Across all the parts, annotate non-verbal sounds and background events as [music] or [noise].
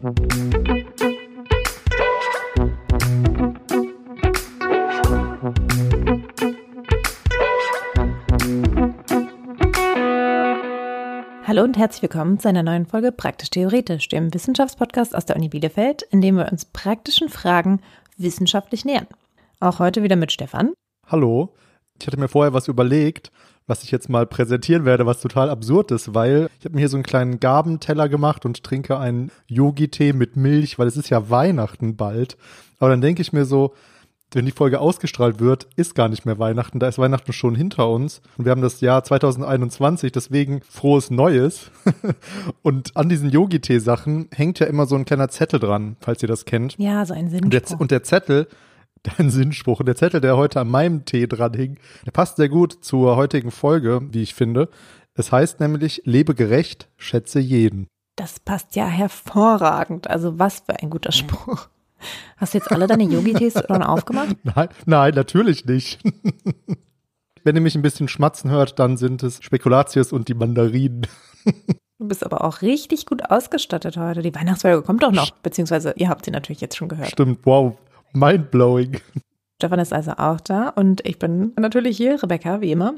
Hallo und herzlich willkommen zu einer neuen Folge Praktisch Theoretisch, dem Wissenschaftspodcast aus der Uni Bielefeld, in dem wir uns praktischen Fragen wissenschaftlich nähern. Auch heute wieder mit Stefan. Hallo. Ich hatte mir vorher was überlegt, was ich jetzt mal präsentieren werde, was total absurd ist, weil ich habe mir hier so einen kleinen Gabenteller gemacht und trinke einen Yogi-Tee mit Milch, weil es ist ja Weihnachten bald. Aber dann denke ich mir so, wenn die Folge ausgestrahlt wird, ist gar nicht mehr Weihnachten. Da ist Weihnachten schon hinter uns. Und wir haben das Jahr 2021, deswegen frohes Neues. [laughs] und an diesen Yogi-Tee-Sachen hängt ja immer so ein kleiner Zettel dran, falls ihr das kennt. Ja, so ein Sinnspruch. Und und der Zettel dein Sinnspruch. Und der Zettel, der heute an meinem Tee dran hing, der passt sehr gut zur heutigen Folge, wie ich finde. Es heißt nämlich, lebe gerecht, schätze jeden. Das passt ja hervorragend. Also was für ein guter Spruch. Hast du jetzt alle deine Yogi-Tees [laughs] schon aufgemacht? Nein, nein, natürlich nicht. [laughs] Wenn ihr mich ein bisschen schmatzen hört, dann sind es Spekulatius und die Mandarinen. Du bist aber auch richtig gut ausgestattet heute. Die Weihnachtsfolge kommt doch noch, beziehungsweise ihr habt sie natürlich jetzt schon gehört. Stimmt, wow, mindblowing. Stefan ist also auch da und ich bin natürlich hier, Rebecca, wie immer.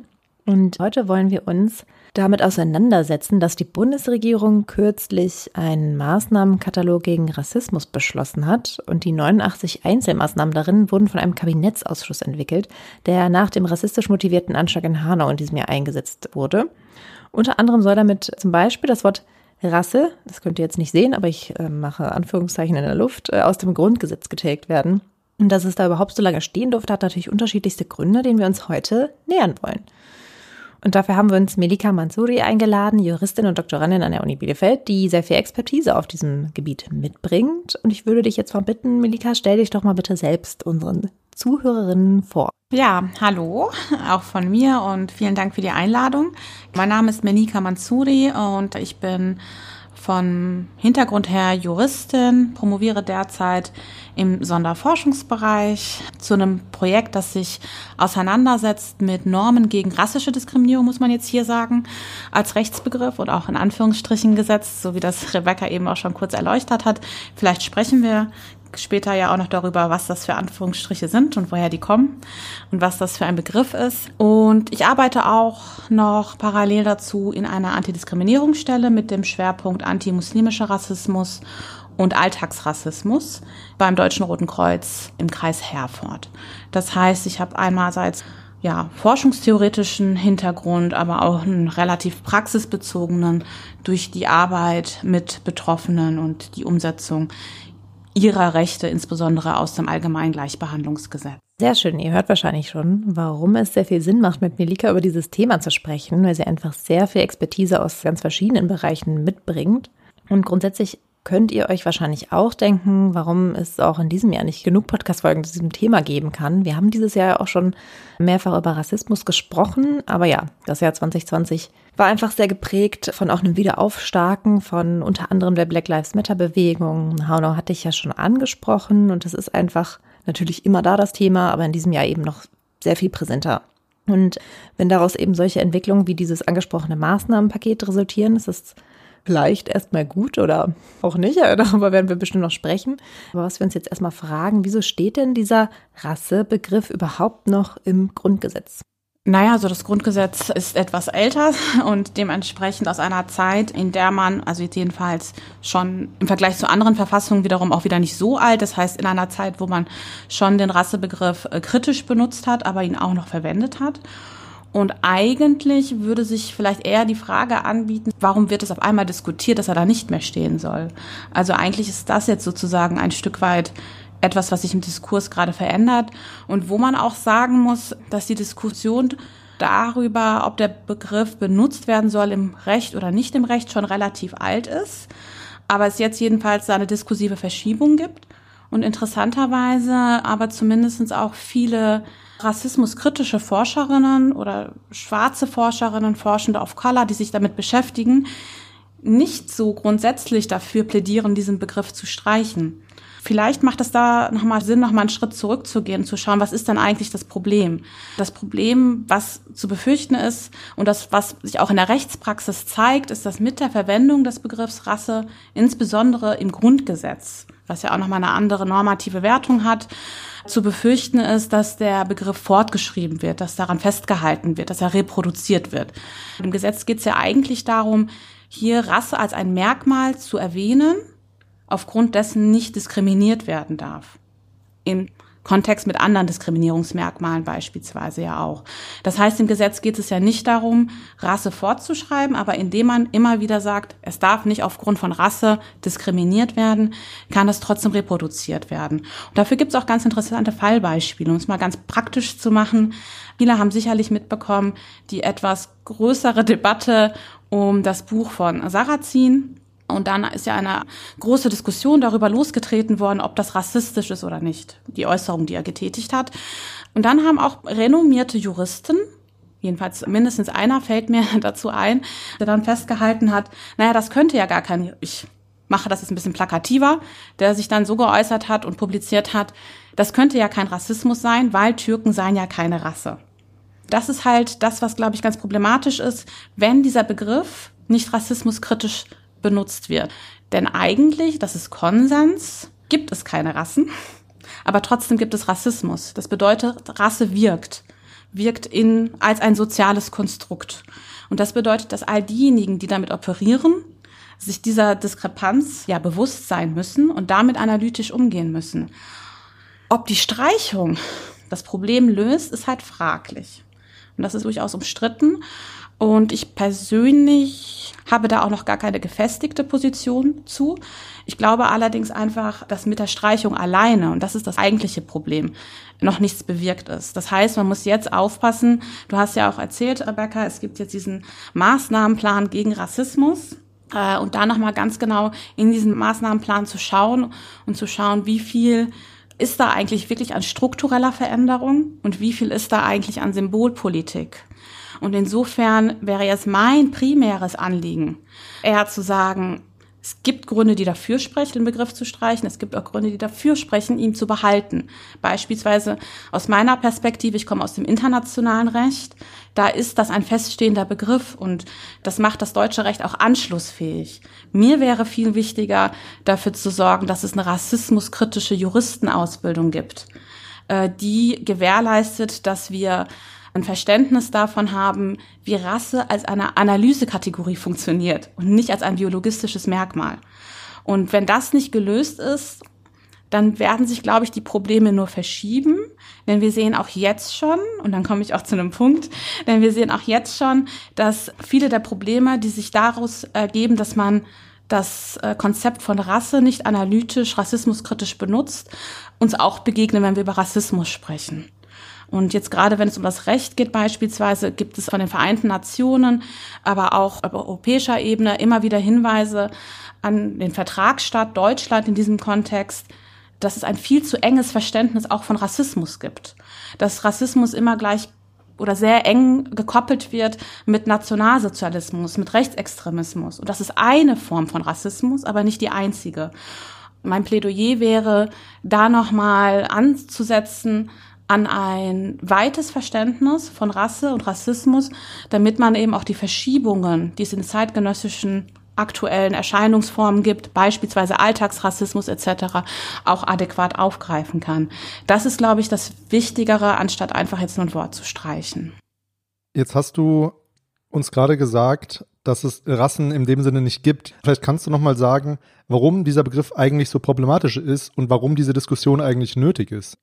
Und heute wollen wir uns damit auseinandersetzen, dass die Bundesregierung kürzlich einen Maßnahmenkatalog gegen Rassismus beschlossen hat und die 89 Einzelmaßnahmen darin wurden von einem Kabinettsausschuss entwickelt, der nach dem rassistisch motivierten Anschlag in Hanau in diesem Jahr eingesetzt wurde. Unter anderem soll damit zum Beispiel das Wort Rasse, das könnt ihr jetzt nicht sehen, aber ich äh, mache Anführungszeichen in der Luft, äh, aus dem Grundgesetz getilgt werden. Und dass es da überhaupt so lange stehen durfte, hat natürlich unterschiedlichste Gründe, denen wir uns heute nähern wollen. Und dafür haben wir uns Melika Mansouri eingeladen, Juristin und Doktorandin an der Uni Bielefeld, die sehr viel Expertise auf diesem Gebiet mitbringt. Und ich würde dich jetzt mal bitten, Melika, stell dich doch mal bitte selbst unseren Zuhörerinnen vor. Ja, hallo, auch von mir und vielen Dank für die Einladung. Mein Name ist Menika Mansouri und ich bin von Hintergrund her Juristin, promoviere derzeit im Sonderforschungsbereich zu einem Projekt, das sich auseinandersetzt mit Normen gegen rassische Diskriminierung, muss man jetzt hier sagen, als Rechtsbegriff und auch in Anführungsstrichen gesetzt, so wie das Rebecca eben auch schon kurz erleuchtet hat. Vielleicht sprechen wir später ja auch noch darüber, was das für Anführungsstriche sind und woher die kommen und was das für ein Begriff ist. Und ich arbeite auch noch parallel dazu in einer Antidiskriminierungsstelle mit dem Schwerpunkt antimuslimischer Rassismus und Alltagsrassismus beim Deutschen Roten Kreuz im Kreis Herford. Das heißt, ich habe einerseits ja, forschungstheoretischen Hintergrund, aber auch einen relativ praxisbezogenen durch die Arbeit mit Betroffenen und die Umsetzung ihrer Rechte, insbesondere aus dem Allgemeinen Gleichbehandlungsgesetz. Sehr schön. Ihr hört wahrscheinlich schon, warum es sehr viel Sinn macht, mit Melika über dieses Thema zu sprechen, weil sie einfach sehr viel Expertise aus ganz verschiedenen Bereichen mitbringt. Und grundsätzlich könnt ihr euch wahrscheinlich auch denken, warum es auch in diesem Jahr nicht genug Podcast-Folgen zu diesem Thema geben kann. Wir haben dieses Jahr ja auch schon mehrfach über Rassismus gesprochen, aber ja, das Jahr 2020 war einfach sehr geprägt von auch einem Wiederaufstarken von unter anderem der Black Lives Matter Bewegung. Haunau hatte ich ja schon angesprochen und das ist einfach natürlich immer da das Thema, aber in diesem Jahr eben noch sehr viel präsenter. Und wenn daraus eben solche Entwicklungen wie dieses angesprochene Maßnahmenpaket resultieren, ist es vielleicht erstmal gut oder auch nicht. [laughs] Darüber werden wir bestimmt noch sprechen. Aber was wir uns jetzt erstmal fragen, wieso steht denn dieser Rassebegriff überhaupt noch im Grundgesetz? Naja, also das Grundgesetz ist etwas älter [laughs] und dementsprechend aus einer Zeit, in der man, also jedenfalls schon im Vergleich zu anderen Verfassungen wiederum auch wieder nicht so alt, das heißt in einer Zeit, wo man schon den Rassebegriff äh, kritisch benutzt hat, aber ihn auch noch verwendet hat. Und eigentlich würde sich vielleicht eher die Frage anbieten, warum wird es auf einmal diskutiert, dass er da nicht mehr stehen soll? Also eigentlich ist das jetzt sozusagen ein Stück weit etwas, was sich im Diskurs gerade verändert und wo man auch sagen muss, dass die Diskussion darüber, ob der Begriff benutzt werden soll im Recht oder nicht im Recht, schon relativ alt ist. Aber es jetzt jedenfalls eine diskursive Verschiebung gibt und interessanterweise aber zumindestens auch viele rassismuskritische Forscherinnen oder schwarze Forscherinnen, Forschende of Color, die sich damit beschäftigen, nicht so grundsätzlich dafür plädieren, diesen Begriff zu streichen. Vielleicht macht es da nochmal Sinn, nochmal einen Schritt zurückzugehen, zu schauen, was ist denn eigentlich das Problem? Das Problem, was zu befürchten ist und das, was sich auch in der Rechtspraxis zeigt, ist, dass mit der Verwendung des Begriffs Rasse, insbesondere im Grundgesetz, was ja auch nochmal eine andere normative Wertung hat, zu befürchten ist, dass der Begriff fortgeschrieben wird, dass daran festgehalten wird, dass er reproduziert wird. Im Gesetz geht es ja eigentlich darum, hier Rasse als ein Merkmal zu erwähnen, aufgrund dessen nicht diskriminiert werden darf. Im Kontext mit anderen Diskriminierungsmerkmalen beispielsweise ja auch. Das heißt, im Gesetz geht es ja nicht darum, Rasse fortzuschreiben, aber indem man immer wieder sagt, es darf nicht aufgrund von Rasse diskriminiert werden, kann es trotzdem reproduziert werden. Und dafür gibt es auch ganz interessante Fallbeispiele, um es mal ganz praktisch zu machen. Viele haben sicherlich mitbekommen, die etwas größere Debatte um das Buch von Sarrazin, und dann ist ja eine große Diskussion darüber losgetreten worden, ob das rassistisch ist oder nicht, die Äußerung, die er getätigt hat. Und dann haben auch renommierte Juristen, jedenfalls mindestens einer fällt mir [laughs] dazu ein, der dann festgehalten hat, naja, das könnte ja gar kein, ich mache das jetzt ein bisschen plakativer, der sich dann so geäußert hat und publiziert hat, das könnte ja kein Rassismus sein, weil Türken seien ja keine Rasse. Das ist halt das, was, glaube ich, ganz problematisch ist, wenn dieser Begriff nicht rassismuskritisch benutzt wird. Denn eigentlich, das ist Konsens, gibt es keine Rassen, aber trotzdem gibt es Rassismus. Das bedeutet, Rasse wirkt, wirkt in, als ein soziales Konstrukt. Und das bedeutet, dass all diejenigen, die damit operieren, sich dieser Diskrepanz ja bewusst sein müssen und damit analytisch umgehen müssen. Ob die Streichung das Problem löst, ist halt fraglich. Und das ist durchaus umstritten. Und ich persönlich habe da auch noch gar keine gefestigte Position zu. Ich glaube allerdings einfach, dass mit der Streichung alleine, und das ist das eigentliche Problem, noch nichts bewirkt ist. Das heißt, man muss jetzt aufpassen. Du hast ja auch erzählt, Rebecca, es gibt jetzt diesen Maßnahmenplan gegen Rassismus. Äh, und da nochmal ganz genau in diesen Maßnahmenplan zu schauen und zu schauen, wie viel ist da eigentlich wirklich an struktureller Veränderung und wie viel ist da eigentlich an Symbolpolitik. Und insofern wäre jetzt mein primäres Anliegen, eher zu sagen, es gibt Gründe, die dafür sprechen, den Begriff zu streichen. Es gibt auch Gründe, die dafür sprechen, ihn zu behalten. Beispielsweise aus meiner Perspektive, ich komme aus dem internationalen Recht, da ist das ein feststehender Begriff und das macht das deutsche Recht auch anschlussfähig. Mir wäre viel wichtiger, dafür zu sorgen, dass es eine rassismuskritische Juristenausbildung gibt, äh, die gewährleistet, dass wir ein Verständnis davon haben, wie Rasse als eine Analysekategorie funktioniert und nicht als ein biologistisches Merkmal. Und wenn das nicht gelöst ist, dann werden sich, glaube ich, die Probleme nur verschieben. Denn wir sehen auch jetzt schon, und dann komme ich auch zu einem Punkt, denn wir sehen auch jetzt schon, dass viele der Probleme, die sich daraus ergeben, dass man das äh, Konzept von Rasse nicht analytisch, rassismuskritisch benutzt, uns auch begegnen, wenn wir über Rassismus sprechen. Und jetzt gerade, wenn es um das Recht geht beispielsweise, gibt es von den Vereinten Nationen, aber auch auf europäischer Ebene immer wieder Hinweise an den Vertragsstaat Deutschland in diesem Kontext, dass es ein viel zu enges Verständnis auch von Rassismus gibt. Dass Rassismus immer gleich oder sehr eng gekoppelt wird mit Nationalsozialismus, mit Rechtsextremismus. Und das ist eine Form von Rassismus, aber nicht die einzige. Mein Plädoyer wäre, da nochmal anzusetzen, an ein weites Verständnis von Rasse und Rassismus, damit man eben auch die Verschiebungen, die es in zeitgenössischen aktuellen Erscheinungsformen gibt, beispielsweise Alltagsrassismus etc., auch adäquat aufgreifen kann. Das ist, glaube ich, das Wichtigere, anstatt einfach jetzt nur ein Wort zu streichen. Jetzt hast du uns gerade gesagt, dass es Rassen in dem Sinne nicht gibt. Vielleicht kannst du noch mal sagen, warum dieser Begriff eigentlich so problematisch ist und warum diese Diskussion eigentlich nötig ist.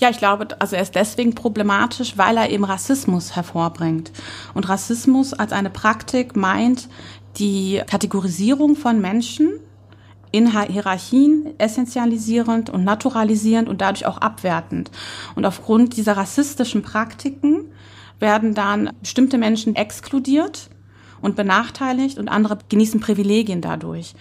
Ja, ich glaube, also er ist deswegen problematisch, weil er eben Rassismus hervorbringt. Und Rassismus als eine Praktik meint die Kategorisierung von Menschen in Hierarchien essentialisierend und naturalisierend und dadurch auch abwertend. Und aufgrund dieser rassistischen Praktiken werden dann bestimmte Menschen exkludiert und benachteiligt und andere genießen Privilegien dadurch.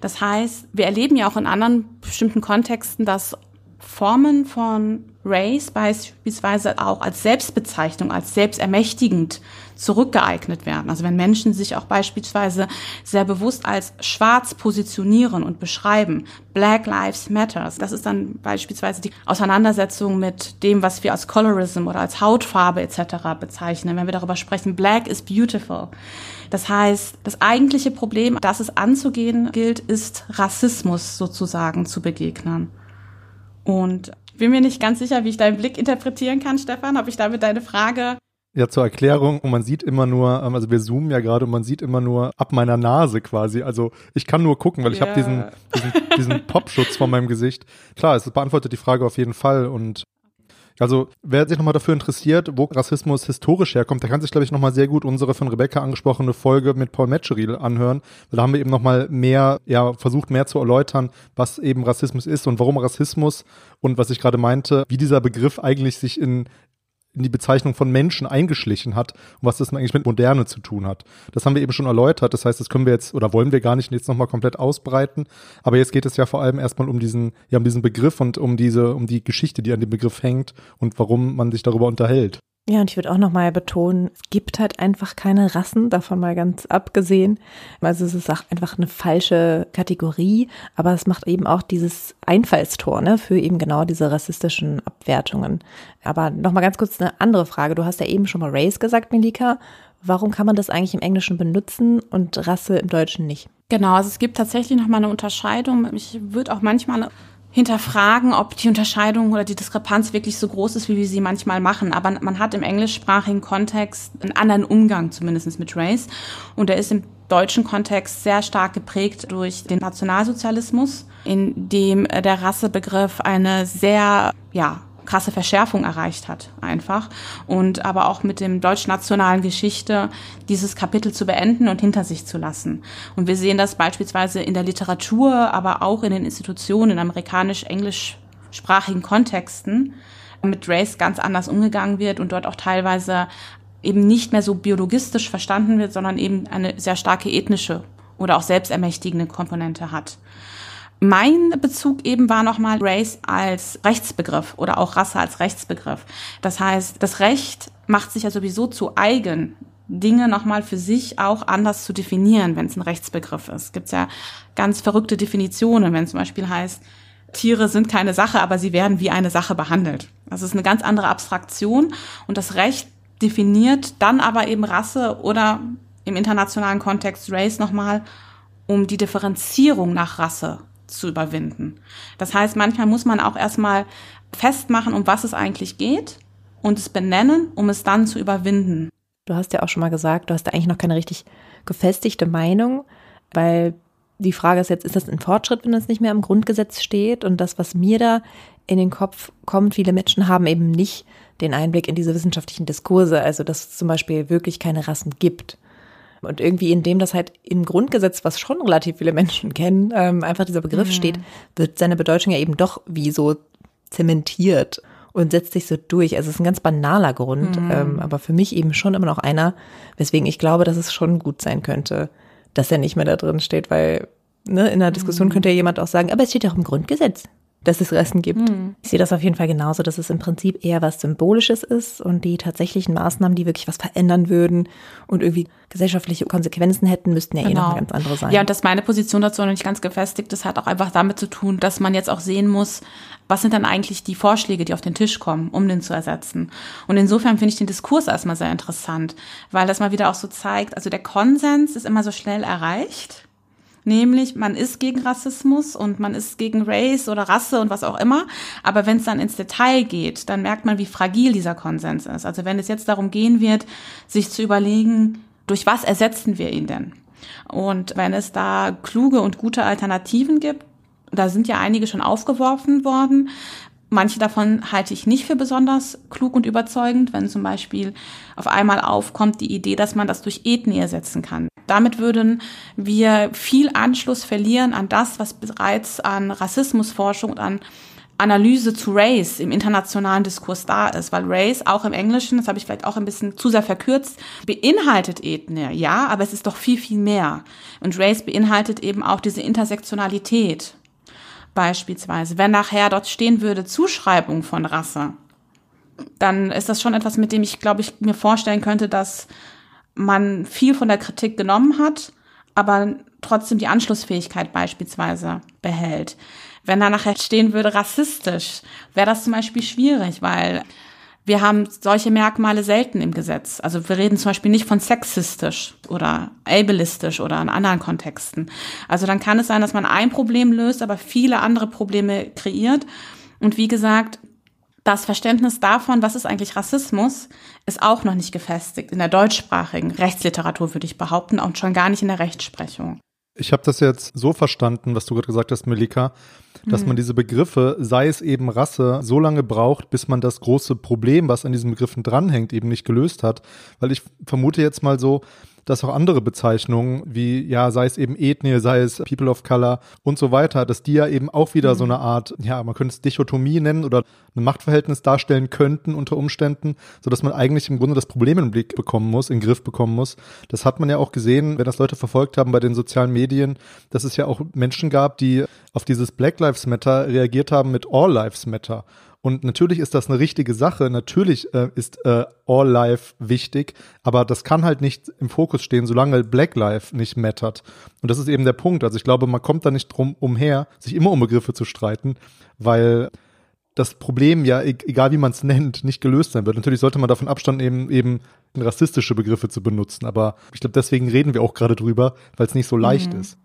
Das heißt, wir erleben ja auch in anderen bestimmten Kontexten, dass Formen von Race beispielsweise auch als Selbstbezeichnung, als selbstermächtigend zurückgeeignet werden. Also wenn Menschen sich auch beispielsweise sehr bewusst als schwarz positionieren und beschreiben, Black Lives Matters, das ist dann beispielsweise die Auseinandersetzung mit dem, was wir als Colorism oder als Hautfarbe etc. bezeichnen, wenn wir darüber sprechen, Black is beautiful. Das heißt, das eigentliche Problem, das es anzugehen gilt, ist Rassismus sozusagen zu begegnen. Und bin mir nicht ganz sicher, wie ich deinen Blick interpretieren kann, Stefan. Habe ich damit deine Frage ja, zur Erklärung, man sieht immer nur, ähm, also wir zoomen ja gerade und man sieht immer nur ab meiner Nase quasi. Also ich kann nur gucken, weil ich yeah. habe diesen, diesen, diesen [laughs] Popschutz vor meinem Gesicht. Klar, es beantwortet die Frage auf jeden Fall und also wer sich nochmal dafür interessiert, wo Rassismus historisch herkommt, der kann sich, glaube ich, nochmal sehr gut unsere von Rebecca angesprochene Folge mit Paul Metzgeril anhören. Da haben wir eben nochmal mehr, ja, versucht mehr zu erläutern, was eben Rassismus ist und warum Rassismus und was ich gerade meinte, wie dieser Begriff eigentlich sich in in die Bezeichnung von Menschen eingeschlichen hat und was das eigentlich mit Moderne zu tun hat. Das haben wir eben schon erläutert. Das heißt, das können wir jetzt oder wollen wir gar nicht jetzt nochmal komplett ausbreiten. Aber jetzt geht es ja vor allem erstmal um diesen, ja, um diesen Begriff und um diese, um die Geschichte, die an dem Begriff hängt und warum man sich darüber unterhält. Ja, und ich würde auch nochmal betonen, es gibt halt einfach keine Rassen, davon mal ganz abgesehen. Also es ist auch einfach eine falsche Kategorie, aber es macht eben auch dieses Einfallstor ne, für eben genau diese rassistischen Abwertungen. Aber nochmal ganz kurz eine andere Frage. Du hast ja eben schon mal Race gesagt, Melika. Warum kann man das eigentlich im Englischen benutzen und Rasse im Deutschen nicht? Genau, also es gibt tatsächlich nochmal eine Unterscheidung. Ich würde auch manchmal hinterfragen, ob die Unterscheidung oder die Diskrepanz wirklich so groß ist, wie wir sie manchmal machen. Aber man hat im englischsprachigen Kontext einen anderen Umgang zumindest mit Race. Und der ist im deutschen Kontext sehr stark geprägt durch den Nationalsozialismus, in dem der Rassebegriff eine sehr, ja, krasse Verschärfung erreicht hat, einfach. Und aber auch mit dem deutsch-nationalen Geschichte dieses Kapitel zu beenden und hinter sich zu lassen. Und wir sehen das beispielsweise in der Literatur, aber auch in den Institutionen, in amerikanisch-englischsprachigen Kontexten mit Race ganz anders umgegangen wird und dort auch teilweise eben nicht mehr so biologistisch verstanden wird, sondern eben eine sehr starke ethnische oder auch selbstermächtigende Komponente hat. Mein Bezug eben war nochmal Race als Rechtsbegriff oder auch Rasse als Rechtsbegriff. Das heißt, das Recht macht sich ja sowieso zu eigen, Dinge nochmal für sich auch anders zu definieren, wenn es ein Rechtsbegriff ist. Es gibt ja ganz verrückte Definitionen, wenn zum Beispiel heißt, Tiere sind keine Sache, aber sie werden wie eine Sache behandelt. Das ist eine ganz andere Abstraktion und das Recht definiert dann aber eben Rasse oder im internationalen Kontext Race nochmal, um die Differenzierung nach Rasse zu überwinden. Das heißt, manchmal muss man auch erstmal festmachen, um was es eigentlich geht und es benennen, um es dann zu überwinden. Du hast ja auch schon mal gesagt, du hast da eigentlich noch keine richtig gefestigte Meinung, weil die Frage ist jetzt, ist das ein Fortschritt, wenn es nicht mehr im Grundgesetz steht? Und das, was mir da in den Kopf kommt, viele Menschen haben eben nicht den Einblick in diese wissenschaftlichen Diskurse, also dass es zum Beispiel wirklich keine Rassen gibt. Und irgendwie, indem das halt im Grundgesetz, was schon relativ viele Menschen kennen, ähm, einfach dieser Begriff mhm. steht, wird seine Bedeutung ja eben doch wie so zementiert und setzt sich so durch. Also es ist ein ganz banaler Grund, mhm. ähm, aber für mich eben schon immer noch einer, weswegen ich glaube, dass es schon gut sein könnte, dass er nicht mehr da drin steht, weil ne, in der Diskussion mhm. könnte ja jemand auch sagen, aber es steht ja auch im Grundgesetz dass es Resten gibt. Mhm. Ich sehe das auf jeden Fall genauso, dass es im Prinzip eher was Symbolisches ist und die tatsächlichen Maßnahmen, die wirklich was verändern würden und irgendwie gesellschaftliche Konsequenzen hätten, müssten ja genau. eh noch genau. ganz andere sein. Ja, und dass meine Position dazu noch nicht ganz gefestigt ist, hat auch einfach damit zu tun, dass man jetzt auch sehen muss, was sind dann eigentlich die Vorschläge, die auf den Tisch kommen, um den zu ersetzen. Und insofern finde ich den Diskurs erstmal sehr interessant, weil das mal wieder auch so zeigt, also der Konsens ist immer so schnell erreicht nämlich man ist gegen Rassismus und man ist gegen Race oder Rasse und was auch immer. Aber wenn es dann ins Detail geht, dann merkt man, wie fragil dieser Konsens ist. Also wenn es jetzt darum gehen wird, sich zu überlegen, durch was ersetzen wir ihn denn? Und wenn es da kluge und gute Alternativen gibt, da sind ja einige schon aufgeworfen worden, Manche davon halte ich nicht für besonders klug und überzeugend, wenn zum Beispiel auf einmal aufkommt die Idee, dass man das durch Ethnie ersetzen kann. Damit würden wir viel Anschluss verlieren an das, was bereits an Rassismusforschung und an Analyse zu Race im internationalen Diskurs da ist, weil Race auch im Englischen, das habe ich vielleicht auch ein bisschen zu sehr verkürzt, beinhaltet Ethnie, ja, aber es ist doch viel, viel mehr. Und Race beinhaltet eben auch diese Intersektionalität beispielsweise. Wenn nachher dort stehen würde Zuschreibung von Rasse, dann ist das schon etwas, mit dem ich, glaube ich, mir vorstellen könnte, dass man viel von der Kritik genommen hat, aber trotzdem die Anschlussfähigkeit beispielsweise behält. Wenn da nachher stehen würde rassistisch, wäre das zum Beispiel schwierig, weil wir haben solche Merkmale selten im Gesetz. Also wir reden zum Beispiel nicht von sexistisch oder ableistisch oder in anderen Kontexten. Also dann kann es sein, dass man ein Problem löst, aber viele andere Probleme kreiert. Und wie gesagt, das Verständnis davon, was ist eigentlich Rassismus, ist auch noch nicht gefestigt. In der deutschsprachigen Rechtsliteratur würde ich behaupten und schon gar nicht in der Rechtsprechung. Ich habe das jetzt so verstanden, was du gerade gesagt hast, Melika, dass mhm. man diese Begriffe, sei es eben Rasse, so lange braucht, bis man das große Problem, was an diesen Begriffen dranhängt, eben nicht gelöst hat. Weil ich vermute jetzt mal so, dass auch andere Bezeichnungen, wie ja, sei es eben Ethnie, sei es People of Color und so weiter, dass die ja eben auch wieder mhm. so eine Art, ja, man könnte es Dichotomie nennen oder ein Machtverhältnis darstellen könnten unter Umständen, so dass man eigentlich im Grunde das Problem im Blick bekommen muss, in den Griff bekommen muss. Das hat man ja auch gesehen, wenn das Leute verfolgt haben bei den sozialen Medien, dass es ja auch Menschen gab, die auf dieses Black Lives Matter reagiert haben mit All Lives Matter. Und natürlich ist das eine richtige Sache. Natürlich äh, ist äh, All Life wichtig, aber das kann halt nicht im Fokus stehen, solange Black Life nicht mattert. Und das ist eben der Punkt. Also ich glaube, man kommt da nicht drum umher, sich immer um Begriffe zu streiten, weil das Problem ja, e-, egal wie man es nennt, nicht gelöst sein wird. Natürlich sollte man davon Abstand nehmen, eben rassistische Begriffe zu benutzen. Aber ich glaube, deswegen reden wir auch gerade drüber, weil es nicht so leicht mhm. ist.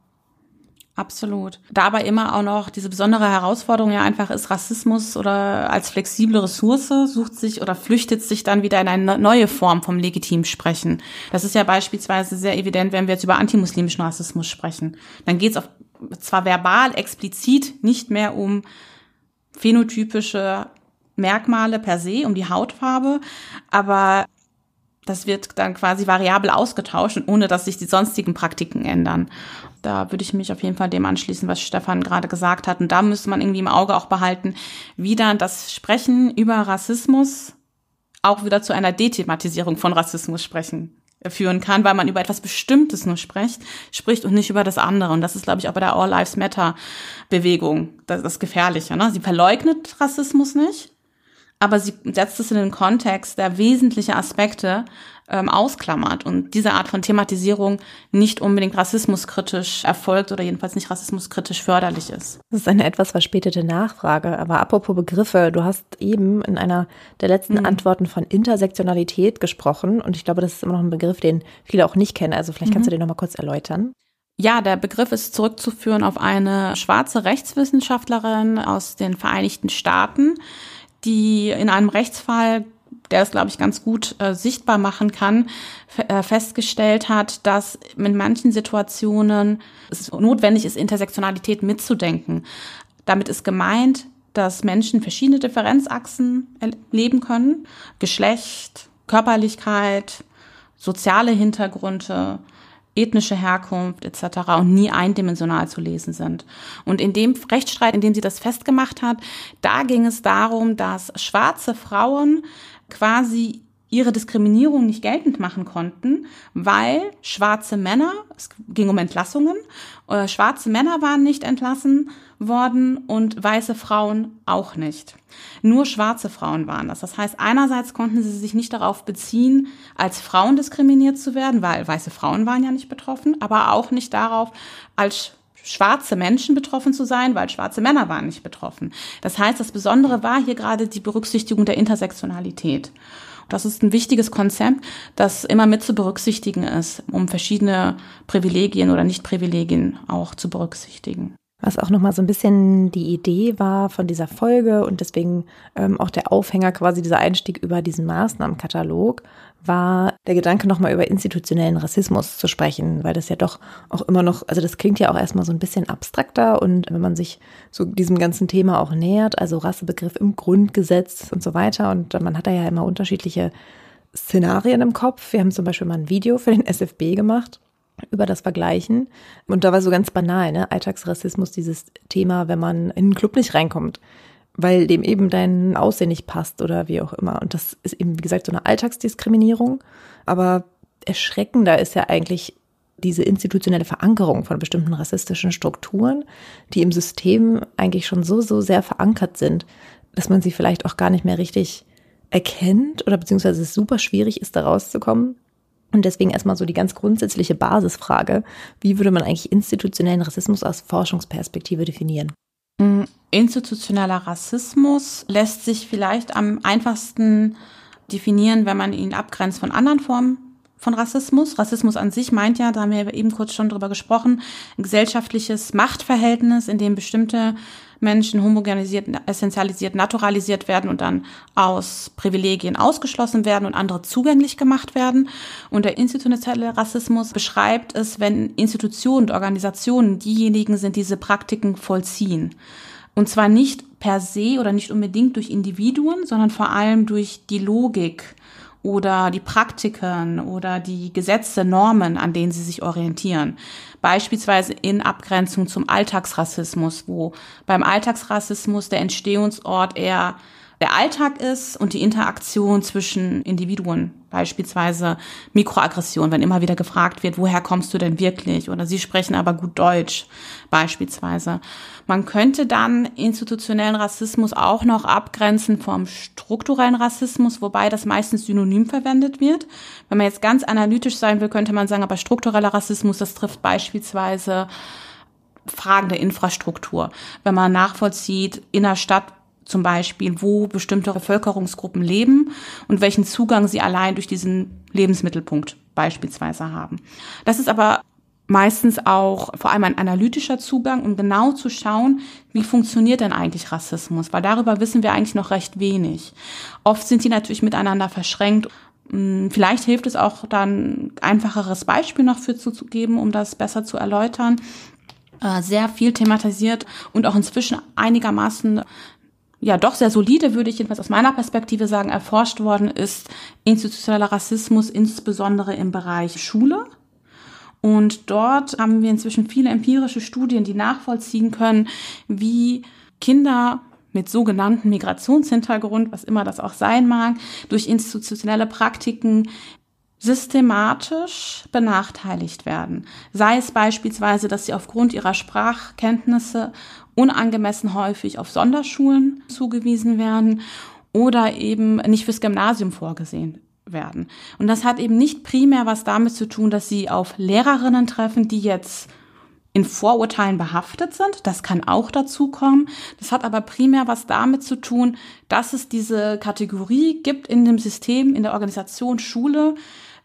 Absolut. Dabei immer auch noch diese besondere Herausforderung ja einfach ist, Rassismus oder als flexible Ressource sucht sich oder flüchtet sich dann wieder in eine neue Form vom legitimen Sprechen. Das ist ja beispielsweise sehr evident, wenn wir jetzt über antimuslimischen Rassismus sprechen. Dann geht es zwar verbal explizit nicht mehr um phänotypische Merkmale per se, um die Hautfarbe, aber das wird dann quasi variabel ausgetauscht, ohne dass sich die sonstigen Praktiken ändern. Da würde ich mich auf jeden Fall dem anschließen, was Stefan gerade gesagt hat. Und da müsste man irgendwie im Auge auch behalten, wie dann das Sprechen über Rassismus auch wieder zu einer Dethematisierung von Rassismus sprechen äh, führen kann, weil man über etwas Bestimmtes nur spricht, spricht und nicht über das andere. Und das ist, glaube ich, auch bei der All Lives Matter Bewegung das, das Gefährliche. Ne? Sie verleugnet Rassismus nicht, aber sie setzt es in den Kontext, der wesentliche Aspekte ähm, ausklammert und diese Art von Thematisierung nicht unbedingt rassismuskritisch erfolgt oder jedenfalls nicht rassismuskritisch förderlich ist. Das ist eine etwas verspätete Nachfrage, aber apropos Begriffe, du hast eben in einer der letzten mhm. Antworten von Intersektionalität gesprochen und ich glaube, das ist immer noch ein Begriff, den viele auch nicht kennen, also vielleicht kannst mhm. du den noch mal kurz erläutern. Ja, der Begriff ist zurückzuführen auf eine schwarze Rechtswissenschaftlerin aus den Vereinigten Staaten, die in einem Rechtsfall, der es, glaube ich, ganz gut äh, sichtbar machen kann, äh, festgestellt hat, dass in manchen Situationen es notwendig ist, Intersektionalität mitzudenken. Damit ist gemeint, dass Menschen verschiedene Differenzachsen leben können. Geschlecht, Körperlichkeit, soziale Hintergründe, ethnische Herkunft etc. und nie eindimensional zu lesen sind. Und in dem Rechtsstreit, in dem sie das festgemacht hat, da ging es darum, dass schwarze Frauen quasi ihre Diskriminierung nicht geltend machen konnten, weil schwarze Männer, es ging um Entlassungen, äh, schwarze Männer waren nicht entlassen worden und weiße Frauen auch nicht. Nur schwarze Frauen waren das. Das heißt, einerseits konnten sie sich nicht darauf beziehen, als Frauen diskriminiert zu werden, weil weiße Frauen waren ja nicht betroffen, aber auch nicht darauf, als schwarze Menschen betroffen zu sein, weil schwarze Männer waren nicht betroffen. Das heißt, das Besondere war hier gerade die Berücksichtigung der Intersektionalität. Das ist ein wichtiges Konzept, das immer mit zu berücksichtigen ist, um verschiedene Privilegien oder Nichtprivilegien auch zu berücksichtigen. Was auch nochmal so ein bisschen die Idee war von dieser Folge und deswegen ähm, auch der Aufhänger quasi dieser Einstieg über diesen Maßnahmenkatalog, war der Gedanke nochmal über institutionellen Rassismus zu sprechen, weil das ja doch auch immer noch, also das klingt ja auch erstmal so ein bisschen abstrakter und wenn man sich so diesem ganzen Thema auch nähert, also Rassebegriff im Grundgesetz und so weiter und man hat da ja immer unterschiedliche Szenarien im Kopf. Wir haben zum Beispiel mal ein Video für den SFB gemacht über das Vergleichen. Und da war so ganz banal, ne? Alltagsrassismus, dieses Thema, wenn man in einen Club nicht reinkommt, weil dem eben dein Aussehen nicht passt oder wie auch immer. Und das ist eben, wie gesagt, so eine Alltagsdiskriminierung. Aber erschreckender ist ja eigentlich diese institutionelle Verankerung von bestimmten rassistischen Strukturen, die im System eigentlich schon so, so sehr verankert sind, dass man sie vielleicht auch gar nicht mehr richtig erkennt oder beziehungsweise es super schwierig ist, da rauszukommen. Und deswegen erstmal so die ganz grundsätzliche Basisfrage, wie würde man eigentlich institutionellen Rassismus aus Forschungsperspektive definieren? Institutioneller Rassismus lässt sich vielleicht am einfachsten definieren, wenn man ihn abgrenzt von anderen Formen von Rassismus. Rassismus an sich meint ja, da haben wir eben kurz schon drüber gesprochen, ein gesellschaftliches Machtverhältnis, in dem bestimmte Menschen homogenisiert, essentialisiert, naturalisiert werden und dann aus Privilegien ausgeschlossen werden und andere zugänglich gemacht werden. Und der institutionelle Rassismus beschreibt es, wenn Institutionen und Organisationen diejenigen sind, diese Praktiken vollziehen. Und zwar nicht per se oder nicht unbedingt durch Individuen, sondern vor allem durch die Logik oder die Praktiken oder die Gesetze, Normen, an denen sie sich orientieren. Beispielsweise in Abgrenzung zum Alltagsrassismus, wo beim Alltagsrassismus der Entstehungsort eher der Alltag ist und die Interaktion zwischen Individuen, beispielsweise Mikroaggression, wenn immer wieder gefragt wird, woher kommst du denn wirklich? Oder sie sprechen aber gut Deutsch, beispielsweise. Man könnte dann institutionellen Rassismus auch noch abgrenzen vom strukturellen Rassismus, wobei das meistens synonym verwendet wird. Wenn man jetzt ganz analytisch sein will, könnte man sagen, aber struktureller Rassismus, das trifft beispielsweise Fragen der Infrastruktur. Wenn man nachvollzieht, in der Stadt zum Beispiel, wo bestimmte Bevölkerungsgruppen leben und welchen Zugang sie allein durch diesen Lebensmittelpunkt beispielsweise haben. Das ist aber meistens auch vor allem ein analytischer Zugang, um genau zu schauen, wie funktioniert denn eigentlich Rassismus, weil darüber wissen wir eigentlich noch recht wenig. Oft sind die natürlich miteinander verschränkt. Hm, vielleicht hilft es auch dann einfacheres Beispiel noch für zu geben, um das besser zu erläutern äh, sehr viel thematisiert und auch inzwischen einigermaßen ja doch sehr solide, würde ich jedenfalls aus meiner Perspektive sagen, erforscht worden ist institutioneller Rassismus, insbesondere im Bereich Schule. Und dort haben wir inzwischen viele empirische Studien, die nachvollziehen können, wie Kinder mit sogenannten Migrationshintergrund, was immer das auch sein mag, durch institutionelle Praktiken systematisch benachteiligt werden. Sei es beispielsweise, dass sie aufgrund ihrer Sprachkenntnisse unangemessen häufig auf Sonderschulen zugewiesen werden oder eben nicht fürs Gymnasium vorgesehen werden. Und das hat eben nicht primär was damit zu tun, dass sie auf Lehrerinnen treffen, die jetzt in Vorurteilen behaftet sind. Das kann auch dazu kommen. Das hat aber primär was damit zu tun, dass es diese Kategorie gibt in dem System, in der Organisation Schule,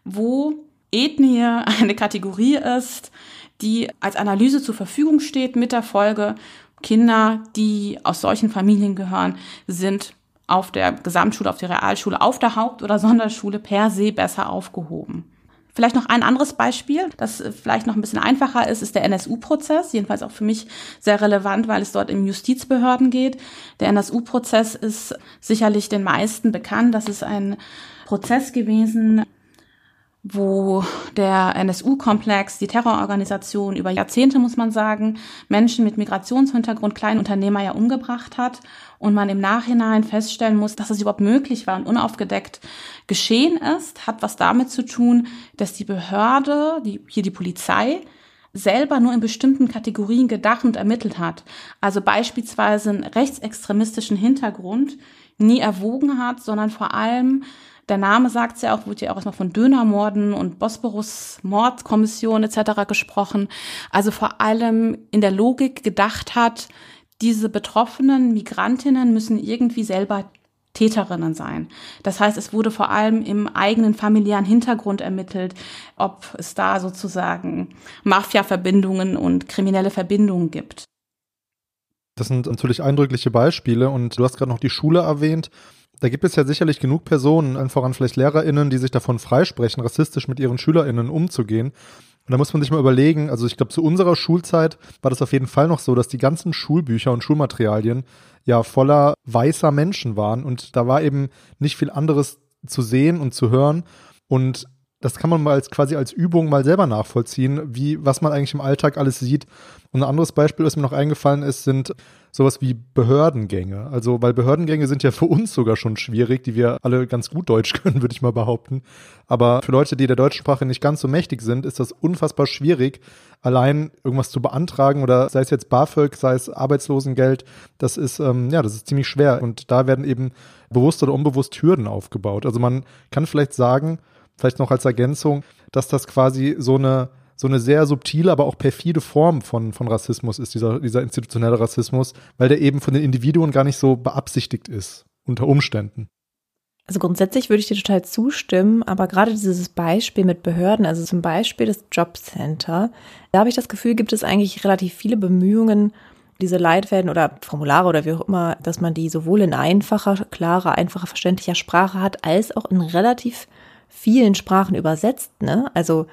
wo Ethnie [laughs] eine Kategorie ist, die als Analyse zur Verfügung steht mit der Folge, Kinder, die aus solchen Familien gehören, sind auf der Gesamtschule, auf der Realschule, auf der Haupt- oder Sonderschule per se besser aufgehoben. Vielleicht noch ein anderes Beispiel, das vielleicht noch ein bisschen einfacher ist, ist der NSU-Prozess. Jedenfalls auch für mich sehr relevant, weil es dort im Justizbehörden geht. Der NSU-Prozess ist sicherlich den meisten bekannt. Das ist ein Prozess gewesen, wo der NSU-Komplex, die Terrororganisation über Jahrzehnte, muss man sagen, Menschen mit Migrationshintergrund, Kleinunternehmer ja umgebracht hat und man im Nachhinein feststellen muss, dass es überhaupt möglich war und unaufgedeckt geschehen ist, hat was damit zu tun, dass die Behörde, die, hier die Polizei, selber nur in bestimmten Kategorien gedacht und ermittelt hat. Also beispielsweise einen rechtsextremistischen Hintergrund nie erwogen hat, sondern vor allem der Name sagt ja auch, wurde ja auch erstmal von Dönermorden und Bosporus-Mordkommission etc. gesprochen. Also vor allem in der Logik gedacht hat, diese betroffenen Migrantinnen müssen irgendwie selber Täterinnen sein. Das heißt, es wurde vor allem im eigenen familiären Hintergrund ermittelt, ob es da sozusagen Mafia-Verbindungen und kriminelle Verbindungen gibt. Das sind natürlich eindrückliche Beispiele und du hast gerade noch die Schule erwähnt da gibt es ja sicherlich genug Personen, allen voran vielleicht LehrerInnen, die sich davon freisprechen, rassistisch mit ihren SchülerInnen umzugehen. Und da muss man sich mal überlegen, also ich glaube, zu unserer Schulzeit war das auf jeden Fall noch so, dass die ganzen Schulbücher und Schulmaterialien ja voller weißer Menschen waren und da war eben nicht viel anderes zu sehen und zu hören. Und das kann man mal als quasi als Übung mal selber nachvollziehen, wie was man eigentlich im Alltag alles sieht. Und ein anderes Beispiel, was mir noch eingefallen ist, sind sowas wie Behördengänge. Also, weil Behördengänge sind ja für uns sogar schon schwierig, die wir alle ganz gut Deutsch [laughs] können, würde ich mal behaupten. Aber für Leute, die der deutschen Sprache nicht ganz so mächtig sind, ist das unfassbar schwierig, allein irgendwas zu beantragen oder sei es jetzt BAföG, sei es Arbeitslosengeld. Das ist, ähm, ja, das ist ziemlich schwer. Und da werden eben bewusst oder unbewusst Hürden aufgebaut. Also man kann vielleicht sagen, vielleicht noch als Ergänzung, dass das quasi so eine so eine sehr subtile, aber auch perfide Form von, von Rassismus ist, dieser, dieser institutionelle Rassismus, weil der eben von den Individuen gar nicht so beabsichtigt ist, unter Umständen. Also grundsätzlich würde ich dir total zustimmen, aber gerade dieses Beispiel mit Behörden, also zum Beispiel das Jobcenter, da habe ich das Gefühl, gibt es eigentlich relativ viele Bemühungen, diese Leitfäden oder Formulare oder wie auch immer, dass man die sowohl in einfacher, klarer, einfacher, verständlicher Sprache hat, als auch in relativ vielen Sprachen übersetzt. Ne? Also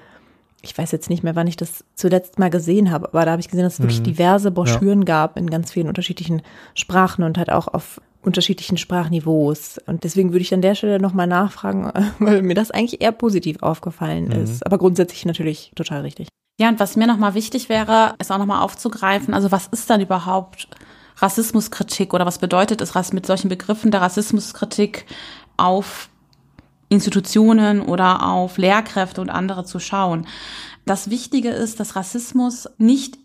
ich weiß jetzt nicht mehr, wann ich das zuletzt mal gesehen habe, aber da habe ich gesehen, dass es mhm. wirklich diverse Broschüren ja. gab in ganz vielen unterschiedlichen Sprachen und halt auch auf unterschiedlichen Sprachniveaus. Und deswegen würde ich an der Stelle nochmal nachfragen, [laughs] weil mir das eigentlich eher positiv aufgefallen mhm. ist. Aber grundsätzlich natürlich total richtig. Ja, und was mir nochmal wichtig wäre, ist auch nochmal aufzugreifen, also was ist dann überhaupt Rassismuskritik oder was bedeutet es mit solchen Begriffen der Rassismuskritik auf Institutionen oder auf Lehrkräfte und andere zu schauen. Das Wichtige ist, dass Rassismus nicht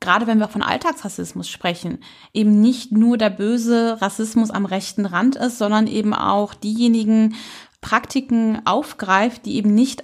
gerade wenn wir von Alltagsrassismus sprechen, eben nicht nur der böse Rassismus am rechten Rand ist, sondern eben auch diejenigen Praktiken aufgreift, die eben nicht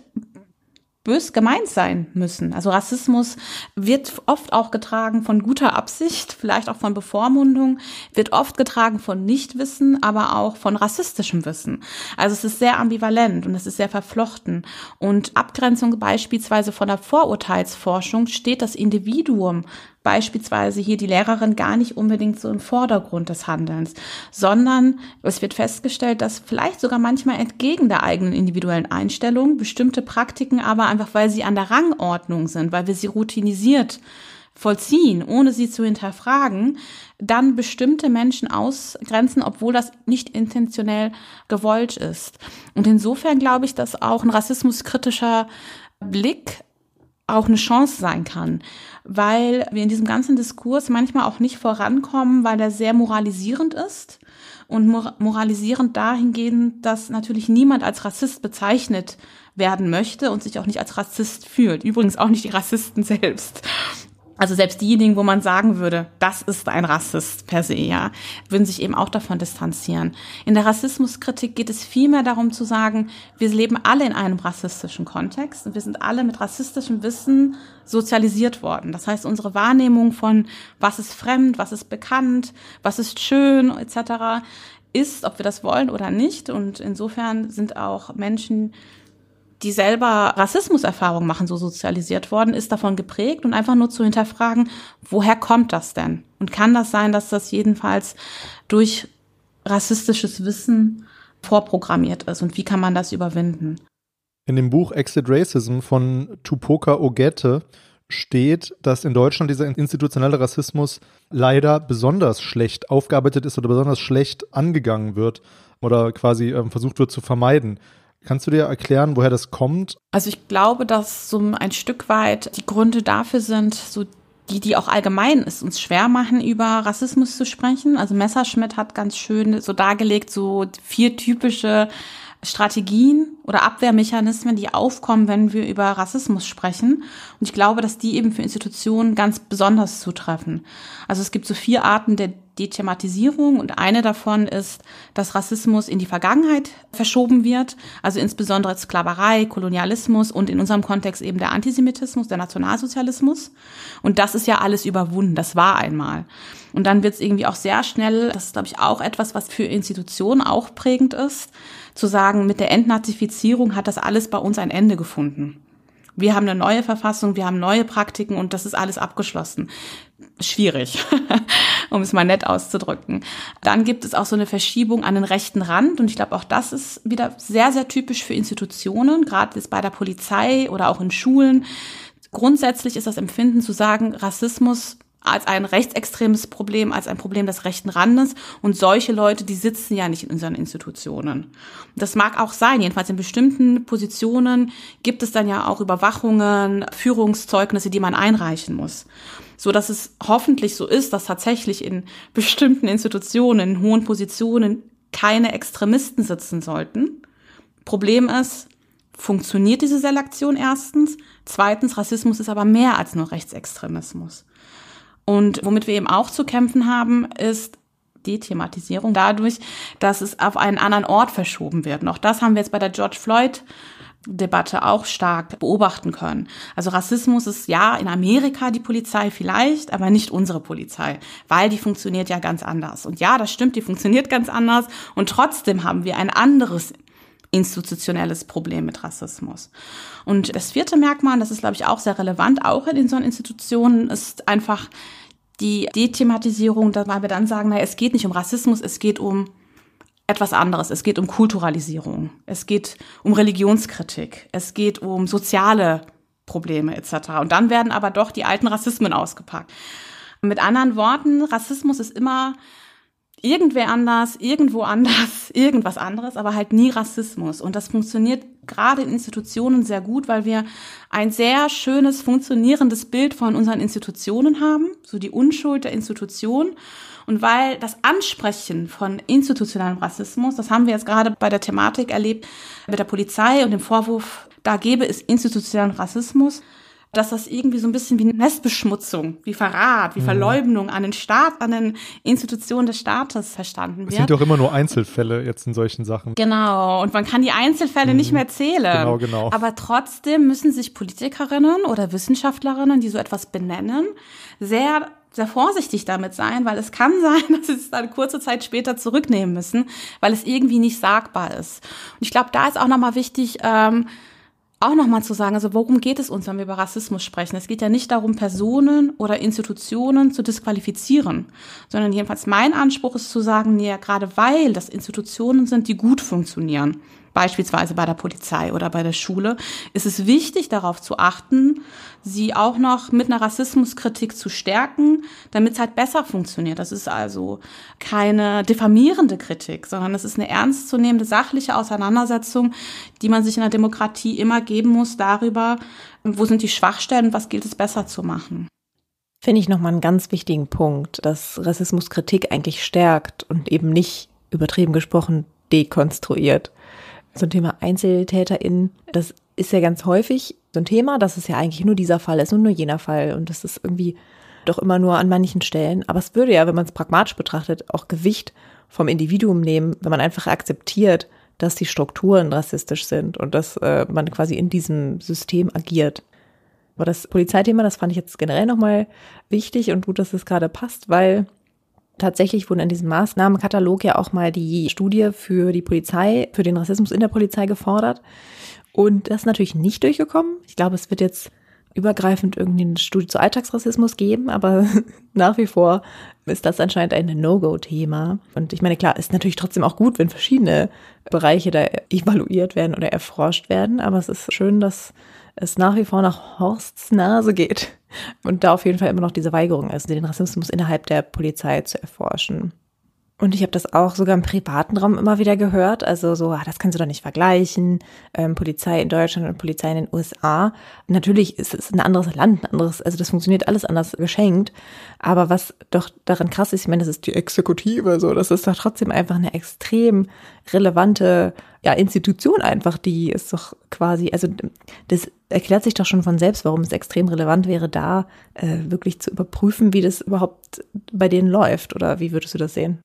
bös gemeint sein müssen. Also Rassismus wird oft auch getragen von guter Absicht, vielleicht auch von Bevormundung, wird oft getragen von Nichtwissen, aber auch von rassistischem Wissen. Also es ist sehr ambivalent und es ist sehr verflochten. Und Abgrenzung beispielsweise von der Vorurteilsforschung steht das Individuum beispielsweise hier die Lehrerin gar nicht unbedingt so im Vordergrund des Handelns, sondern es wird festgestellt, dass vielleicht sogar manchmal entgegen der eigenen individuellen Einstellung bestimmte Praktiken aber einfach, weil sie an der Rangordnung sind, weil wir sie routinisiert vollziehen, ohne sie zu hinterfragen, dann bestimmte Menschen ausgrenzen, obwohl das nicht intentionell gewollt ist. Und insofern glaube ich, dass auch ein rassismuskritischer Blick auch eine Chance sein kann, weil wir in diesem ganzen Diskurs manchmal auch nicht vorankommen, weil der sehr moralisierend ist und moralisierend dahingehend, dass natürlich niemand als Rassist bezeichnet werden möchte und sich auch nicht als Rassist fühlt. Übrigens auch nicht die Rassisten selbst. Also selbst diejenigen, wo man sagen würde, das ist ein Rassist per se, ja, würden sich eben auch davon distanzieren. In der Rassismuskritik geht es vielmehr darum zu sagen, wir leben alle in einem rassistischen Kontext und wir sind alle mit rassistischem Wissen sozialisiert worden. Das heißt, unsere Wahrnehmung von was ist fremd, was ist bekannt, was ist schön etc. ist, ob wir das wollen oder nicht. Und insofern sind auch Menschen, die selber Rassismuserfahrung machen, so sozialisiert worden, ist davon geprägt und einfach nur zu hinterfragen, woher kommt das denn? Und kann das sein, dass das jedenfalls durch rassistisches Wissen vorprogrammiert ist und wie kann man das überwinden? In dem Buch Exit Racism von Tupoka Ogette steht, dass in Deutschland dieser institutionelle Rassismus leider besonders schlecht aufgearbeitet ist oder besonders schlecht angegangen wird oder quasi ähm, versucht wird zu vermeiden. Kannst du dir erklären, woher das kommt? Also ich glaube, dass so ein Stück weit die Gründe dafür sind, so die, die auch allgemein es uns schwer machen, über Rassismus zu sprechen. Also Messerschmidt hat ganz schön so dargelegt, so vier typische Strategien oder Abwehrmechanismen, die aufkommen, wenn wir über Rassismus sprechen. Und ich glaube, dass die eben für Institutionen ganz besonders zutreffen. Also es gibt so vier Arten der Dethematisierung und eine davon ist, dass Rassismus in die Vergangenheit verschoben wird, also insbesondere Sklaverei, Kolonialismus und in unserem Kontext eben der Antisemitismus, der Nationalsozialismus. Und das ist ja alles überwunden, das war einmal. Und dann wird es irgendwie auch sehr schnell, das ist glaube ich auch etwas, was für Institutionen auch prägend ist, zu sagen, mit der Entnazifizierung hat das alles bei uns ein Ende gefunden. Wir haben eine neue Verfassung, wir haben neue Praktiken und das ist alles abgeschlossen. Schwierig, [laughs] um es mal nett auszudrücken. Dann gibt es auch so eine Verschiebung an den rechten Rand und ich glaube, auch das ist wieder sehr, sehr typisch für Institutionen, gerade jetzt bei der Polizei oder auch in Schulen. Grundsätzlich ist das Empfinden zu sagen, Rassismus als ein rechtsextremes Problem, als ein Problem des rechten Randes. Und solche Leute, die sitzen ja nicht in unseren Institutionen. Das mag auch sein, jedenfalls in bestimmten Positionen gibt es dann ja auch Überwachungen, Führungszeugnisse, die man einreichen muss. So dass es hoffentlich so ist, dass tatsächlich in bestimmten Institutionen, in hohen Positionen keine Extremisten sitzen sollten. Problem ist, funktioniert diese Selektion erstens? Zweitens, Rassismus ist aber mehr als nur Rechtsextremismus. Und womit wir eben auch zu kämpfen haben, ist Dethematisierung dadurch, dass es auf einen anderen Ort verschoben wird. Und auch das haben wir jetzt bei der George Floyd Debatte auch stark beobachten können. Also Rassismus ist ja in Amerika die Polizei vielleicht, aber nicht unsere Polizei, weil die funktioniert ja ganz anders. Und ja, das stimmt, die funktioniert ganz anders und trotzdem haben wir ein anderes institutionelles Problem mit Rassismus. Und das vierte Merkmal, das ist, glaube ich, auch sehr relevant, auch in so Institutionen, ist einfach die Dethematisierung, weil wir dann sagen, naja, es geht nicht um Rassismus, es geht um etwas anderes. Es geht um Kulturalisierung, es geht um Religionskritik, es geht um soziale Probleme etc. Und dann werden aber doch die alten Rassismen ausgepackt. Mit anderen Worten, Rassismus ist immer irgendwer anders, irgendwo anders, [laughs] irgendwas anderes, aber halt nie Rassismus. Und das funktioniert gerade in Institutionen sehr gut, weil wir ein sehr schönes, funktionierendes Bild von unseren Institutionen haben, so die Unschuld der Institution. Und weil das Ansprechen von institutionellem Rassismus, das haben wir jetzt gerade bei der Thematik erlebt mit der Polizei und dem Vorwurf, da gäbe es institutionellen Rassismus, dass das irgendwie so ein bisschen wie Nestbeschmutzung, wie Verrat, wie mhm. Verleumdung an den Staat, an den Institutionen des Staates verstanden wird. Es sind doch immer nur Einzelfälle jetzt in solchen Sachen. Genau. Und man kann die Einzelfälle mhm. nicht mehr zählen. Genau, genau. Aber trotzdem müssen sich Politikerinnen oder Wissenschaftlerinnen, die so etwas benennen, sehr sehr vorsichtig damit sein, weil es kann [laughs] sein, dass sie es dann kurze Zeit später zurücknehmen müssen, weil es irgendwie nicht sagbar ist. Und ich glaube, da ist auch nochmal wichtig, ähm, auch nochmal zu sagen, also worum geht es uns, wenn wir über Rassismus sprechen? Es geht ja nicht darum, Personen oder Institutionen zu disqualifizieren, sondern jedenfalls mein Anspruch ist zu sagen, nee, gerade weil das Institutionen sind, die gut funktionieren, beispielsweise bei der Polizei oder bei der Schule, ist es wichtig, darauf zu achten, sie auch noch mit einer Rassismuskritik zu stärken, damit es halt besser funktioniert. Das ist also keine diffamierende Kritik, sondern es ist eine ernstzunehmende sachliche Auseinandersetzung, die man sich in der Demokratie immer geben muss darüber, wo sind die Schwachstellen was gilt es besser zu machen. Finde ich nochmal einen ganz wichtigen Punkt, dass Rassismuskritik eigentlich stärkt und eben nicht übertrieben gesprochen dekonstruiert zum Thema EinzeltäterInnen, das ist ja ganz häufig so ein Thema, dass es ja eigentlich nur dieser Fall ist und nur jener Fall. Und das ist irgendwie doch immer nur an manchen Stellen. Aber es würde ja, wenn man es pragmatisch betrachtet, auch Gewicht vom Individuum nehmen, wenn man einfach akzeptiert, dass die Strukturen rassistisch sind und dass äh, man quasi in diesem System agiert. Aber das Polizeithema, das fand ich jetzt generell nochmal wichtig und gut, dass es gerade passt, weil Tatsächlich wurde in diesem Maßnahmenkatalog ja auch mal die Studie für die Polizei, für den Rassismus in der Polizei gefordert. Und das ist natürlich nicht durchgekommen. Ich glaube, es wird jetzt übergreifend irgendwie eine Studie zu Alltagsrassismus geben, aber [laughs] nach wie vor ist das anscheinend ein No-Go-Thema. Und ich meine, klar, ist natürlich trotzdem auch gut, wenn verschiedene Bereiche da evaluiert werden oder erforscht werden, aber es ist schön, dass es nach wie vor nach Horsts Nase geht und da auf jeden Fall immer noch diese Weigerung ist, den Rassismus innerhalb der Polizei zu erforschen. Und ich habe das auch sogar im privaten Raum immer wieder gehört. Also so, ah, das kannst du doch nicht vergleichen. Ähm, Polizei in Deutschland und Polizei in den USA. Natürlich ist es ein anderes Land, ein anderes, also das funktioniert alles anders geschenkt. Aber was doch daran krass ist, ich meine, das ist die Exekutive, so, das ist doch trotzdem einfach eine extrem relevante ja, Institution einfach, die ist doch quasi, also das erklärt sich doch schon von selbst, warum es extrem relevant wäre, da äh, wirklich zu überprüfen, wie das überhaupt bei denen läuft. Oder wie würdest du das sehen?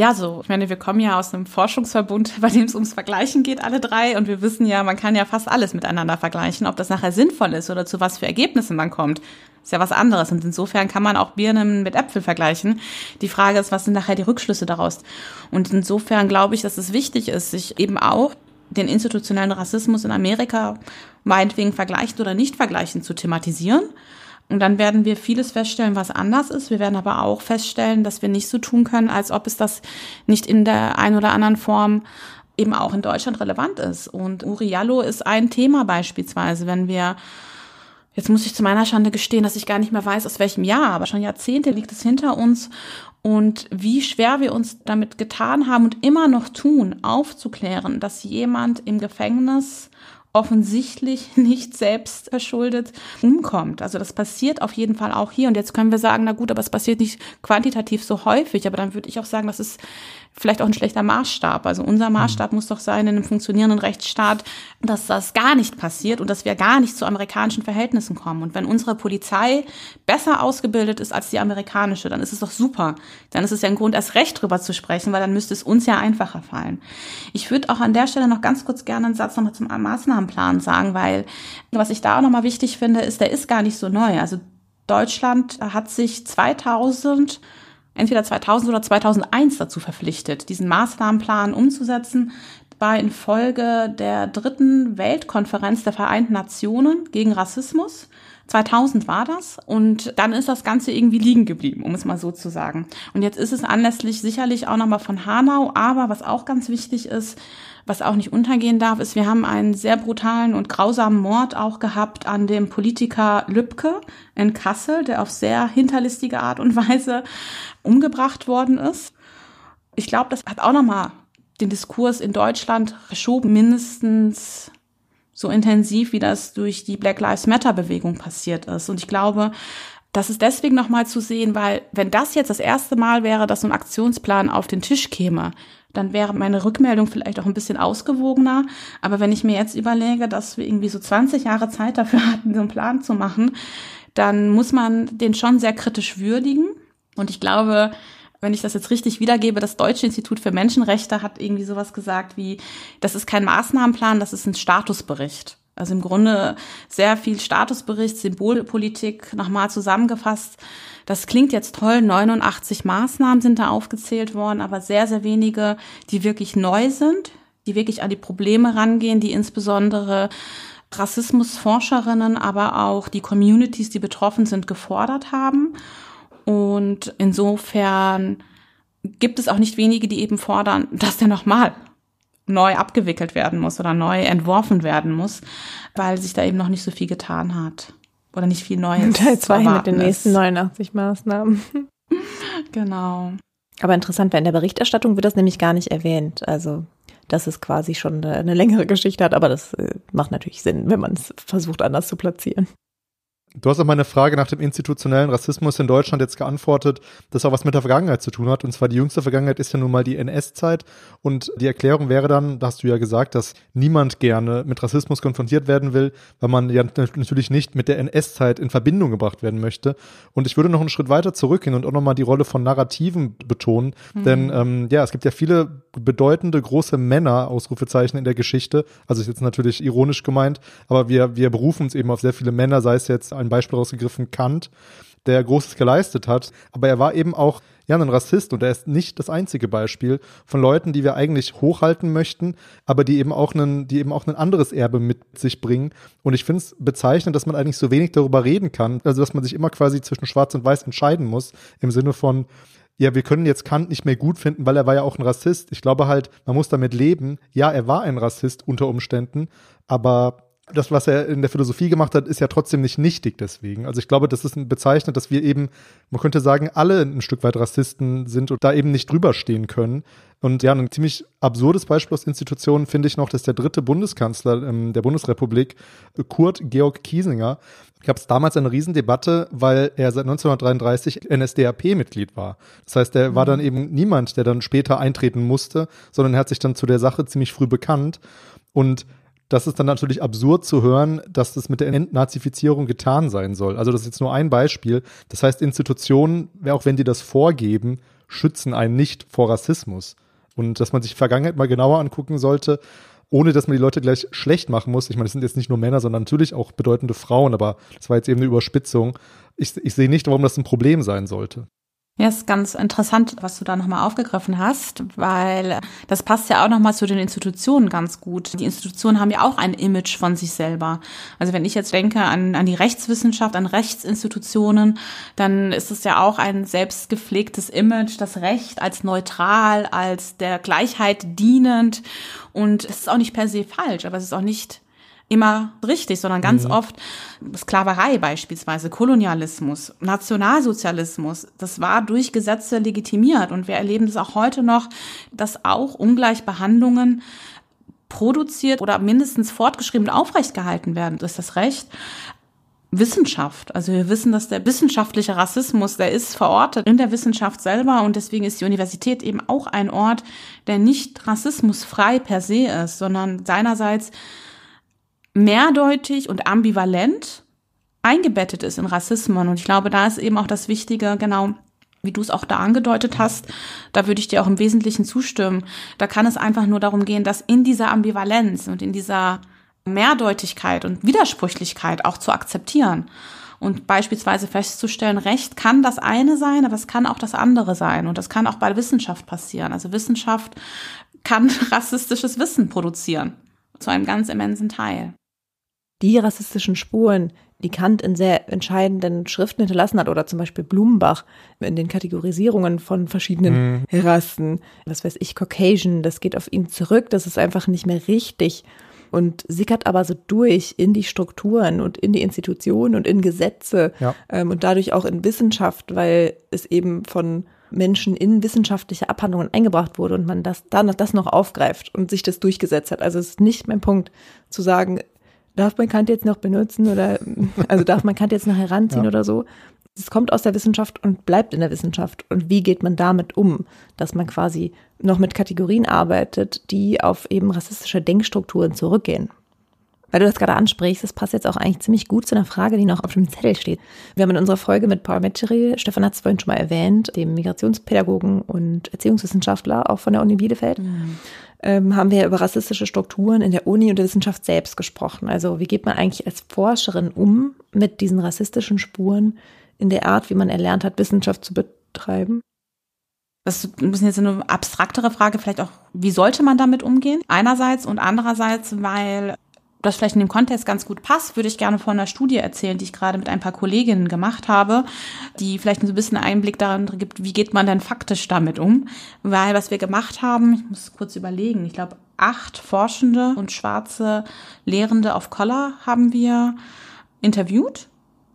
Ja, so, ich meine, wir kommen ja aus einem Forschungsverbund, [laughs] bei dem es ums Vergleichen geht, alle drei. Und wir wissen ja, man kann ja fast alles miteinander vergleichen. Ob das nachher sinnvoll ist oder zu was für Ergebnissen man kommt, ist ja was anderes. Und insofern kann man auch Birnen mit Äpfel vergleichen. Die Frage ist, was sind nachher die Rückschlüsse daraus? Und insofern glaube ich, dass es wichtig ist, sich eben auch den institutionellen Rassismus in Amerika meinetwegen vergleichen oder nicht vergleichen zu thematisieren und dann werden wir vieles feststellen, was anders ist. Wir werden aber auch feststellen, dass wir nicht so tun können, als ob es das nicht in der einen oder anderen Form eben auch in Deutschland relevant ist. Und Uri Jallo ist ein Thema beispielsweise, wenn wir Jetzt muss ich zu meiner Schande gestehen, dass ich gar nicht mehr weiß, aus welchem Jahr, aber schon Jahrzehnte liegt es hinter uns und wie schwer wir uns damit getan haben und immer noch tun, aufzuklären, dass jemand im Gefängnis offensichtlich [laughs] nicht selbst verschuldet umkommt. Also das passiert auf jeden Fall auch hier. Und jetzt können wir sagen, na gut, aber es passiert nicht quantitativ so häufig. Aber dann würde ich auch sagen, das ist vielleicht auch ein schlechter Maßstab. Also unser. Maßstab muss doch sein in einem funktionierenden Rechtsstaat, dass das gar nicht passiert und dass wir gar nicht zu amerikanischen Verhältnissen kommen. Und wenn unsere Polizei besser ausgebildet ist als die amerikanische, dann ist es doch super. Dann ist es ja ein Grund, erst recht drüber zu sprechen, weil dann müsste es uns ja einfacher fallen. Ich würde auch an der Stelle noch ganz kurz gerne einen Satz nochmal zum Maßnahmenplan sagen, weil was ich da auch nochmal wichtig finde, ist, der ist gar nicht so neu. Also Deutschland hat sich 2000 entweder 2000 oder 2001 dazu verpflichtet, diesen Maßnahmenplan umzusetzen, war infolge der dritten Weltkonferenz der Vereinten Nationen gegen Rassismus. 2000 war das und dann ist das Ganze irgendwie liegen geblieben, um es mal so zu sagen. Und jetzt ist es anlässlich sicherlich auch nochmal von Hanau, aber was auch ganz wichtig ist, was auch nicht untergehen darf, ist, wir haben einen sehr brutalen und grausamen Mord auch gehabt an dem Politiker Lübcke in Kassel, der auf sehr hinterlistige Art und Weise umgebracht worden ist. Ich glaube, das hat auch nochmal den Diskurs in Deutschland verschoben, mindestens so intensiv, wie das durch die Black Lives Matter Bewegung passiert ist. Und ich glaube, das ist deswegen nochmal zu sehen, weil wenn das jetzt das erste Mal wäre, dass so ein Aktionsplan auf den Tisch käme, dann wäre meine Rückmeldung vielleicht auch ein bisschen ausgewogener. Aber wenn ich mir jetzt überlege, dass wir irgendwie so 20 Jahre Zeit dafür [laughs] hatten, so einen Plan zu machen, dann muss man den schon sehr kritisch würdigen. Und ich glaube, wenn ich das jetzt richtig wiedergebe, das Deutsche Institut für Menschenrechte hat irgendwie sowas gesagt wie, das ist kein Maßnahmenplan, das ist ein Statusbericht. Also im Grunde sehr viel Statusbericht, Symbolpolitik nochmal zusammengefasst das klingt jetzt toll, 89 Maßnahmen sind da aufgezählt worden, aber sehr, sehr wenige, die wirklich neu sind, die wirklich an die Probleme rangehen, die insbesondere Rassismusforscherinnen, aber auch die Communities, die betroffen sind, gefordert haben. Und insofern gibt es auch nicht wenige, die eben fordern, dass der nochmal neu abgewickelt werden muss oder neu entworfen werden muss, weil sich da eben noch nicht so viel getan hat oder nicht viel Neues. [laughs] Teil 2 mit den nächsten 89 Maßnahmen. [laughs] genau. Aber interessant, weil in der Berichterstattung wird das nämlich gar nicht erwähnt. Also, dass es quasi schon eine, längere Geschichte hat, aber das äh, macht natürlich Sinn, wenn man es versucht, anders zu platzieren. Du hast auf meine Frage nach dem institutionellen Rassismus in Deutschland jetzt geantwortet, das auch was mit der Vergangenheit zu tun hat. Und zwar die jüngste Vergangenheit ist ja nun mal die NS-Zeit. Und die Erklärung wäre dann, da hast du ja gesagt, dass niemand gerne mit Rassismus konfrontiert werden will, weil man ja natürlich nicht mit der NS-Zeit in Verbindung gebracht werden möchte. Und ich würde noch einen Schritt weiter zurückgehen und auch nochmal die Rolle von Narrativen betonen. Mhm. Denn ähm, ja, es gibt ja viele bedeutende große Männer, Ausrufezeichen in der Geschichte. Also ist jetzt natürlich ironisch gemeint, aber wir, wir berufen uns eben auf sehr viele Männer, sei es jetzt ein Beispiel rausgegriffen, Kant, der Großes geleistet hat. Aber er war eben auch ja, ein Rassist und er ist nicht das einzige Beispiel von Leuten, die wir eigentlich hochhalten möchten, aber die eben auch einen, die eben auch ein anderes Erbe mit sich bringen. Und ich finde es bezeichnend, dass man eigentlich so wenig darüber reden kann. Also, dass man sich immer quasi zwischen Schwarz und Weiß entscheiden muss, im Sinne von, ja, wir können jetzt Kant nicht mehr gut finden, weil er war ja auch ein Rassist. Ich glaube halt, man muss damit leben. Ja, er war ein Rassist unter Umständen, aber das, was er in der Philosophie gemacht hat, ist ja trotzdem nicht nichtig deswegen. Also ich glaube, das ist bezeichnet, dass wir eben, man könnte sagen, alle ein Stück weit Rassisten sind und da eben nicht drüber stehen können. Und ja, ein ziemlich absurdes Beispiel aus Institutionen finde ich noch, dass der dritte Bundeskanzler ähm, der Bundesrepublik, Kurt Georg Kiesinger, gab es damals eine Riesendebatte, weil er seit 1933 NSDAP-Mitglied war. Das heißt, er mhm. war dann eben niemand, der dann später eintreten musste, sondern er hat sich dann zu der Sache ziemlich früh bekannt. Und das ist dann natürlich absurd zu hören, dass das mit der Entnazifizierung getan sein soll. Also das ist jetzt nur ein Beispiel. Das heißt, Institutionen, auch wenn die das vorgeben, schützen einen nicht vor Rassismus. Und dass man sich Vergangenheit mal genauer angucken sollte, ohne dass man die Leute gleich schlecht machen muss. Ich meine, es sind jetzt nicht nur Männer, sondern natürlich auch bedeutende Frauen, aber das war jetzt eben eine Überspitzung. Ich, ich sehe nicht, warum das ein Problem sein sollte. Ja, ist ganz interessant, was du da nochmal aufgegriffen hast, weil das passt ja auch nochmal zu den Institutionen ganz gut. Die Institutionen haben ja auch ein Image von sich selber. Also wenn ich jetzt denke an, an die Rechtswissenschaft, an Rechtsinstitutionen, dann ist es ja auch ein selbstgepflegtes Image, das Recht als neutral, als der Gleichheit dienend. Und es ist auch nicht per se falsch, aber es ist auch nicht immer richtig, sondern ganz mhm. oft Sklaverei beispielsweise, Kolonialismus, Nationalsozialismus, das war durch Gesetze legitimiert und wir erleben das auch heute noch, dass auch Ungleichbehandlungen produziert oder mindestens fortgeschrieben und aufrecht gehalten werden, ist das Recht. Wissenschaft. Also wir wissen, dass der wissenschaftliche Rassismus, der ist verortet in der Wissenschaft selber und deswegen ist die Universität eben auch ein Ort, der nicht rassismusfrei per se ist, sondern seinerseits mehrdeutig und ambivalent eingebettet ist in Rassismen. Und ich glaube, da ist eben auch das Wichtige, genau, wie du es auch da angedeutet hast, da würde ich dir auch im Wesentlichen zustimmen. Da kann es einfach nur darum gehen, dass in dieser Ambivalenz und in dieser Mehrdeutigkeit und Widersprüchlichkeit auch zu akzeptieren und beispielsweise festzustellen, Recht kann das eine sein, aber es kann auch das andere sein und das kann auch bei Wissenschaft passieren. Also Wissenschaft kann [laughs] rassistisches Wissen produzieren zu einem ganz immensen Teil die rassistischen Spuren, die Kant in sehr entscheidenden Schriften hinterlassen hat, oder zum Beispiel Blumenbach in den Kategorisierungen von verschiedenen mhm. Rassen, was weiß ich, Caucasian, das geht auf ihn zurück, das ist einfach nicht mehr richtig und sickert aber so durch in die Strukturen und in die Institutionen und in Gesetze ja. ähm, und dadurch auch in Wissenschaft, weil es eben von Menschen in wissenschaftliche Abhandlungen eingebracht wurde und man das dann das noch aufgreift und sich das durchgesetzt hat. Also es ist nicht mein Punkt zu sagen, darf man Kant jetzt noch benutzen oder [laughs] also darf man Kant jetzt noch heranziehen ja. oder so. Es kommt aus der Wissenschaft und bleibt in der Wissenschaft. Und wie geht man damit um, dass man quasi noch mit Kategorien arbeitet, die auf eben rassistische Denkstrukturen zurückgehen? Weil du das gerade ansprichst, das passt jetzt auch eigentlich ziemlich gut zu einer Frage, die noch auf dem Zettel steht. Wir haben in unserer Folge mit Paul Metscheri, Stefan hat es vorhin schon mal erwähnt, dem Migrationspädagogen und Erziehungswissenschaftler auch von der Uni Bielefeld, mhm ähm, haben wir über rassistische Strukturen in der Uni und der Wissenschaft selbst gesprochen. Also wie geht man eigentlich als Forscherin um mit diesen rassistischen Spuren in der Art, wie man erlernt hat, Wissenschaft zu betreiben? Das ist ein bisschen jetzt eine abstraktere Frage, vielleicht auch, wie sollte man damit umgehen? Einerseits und andererseits, weil das vielleicht in dem Kontext ganz gut passt, würde ich gerne von einer Studie erzählen, die ich gerade mit ein paar Kolleginnen gemacht habe, die vielleicht so ein bisschen Einblick daran gibt, wie geht man denn faktisch damit um. Weil was wir gemacht haben, ich muss kurz überlegen, ich glaube, acht Forschende und schwarze Lehrende auf Collar haben wir interviewt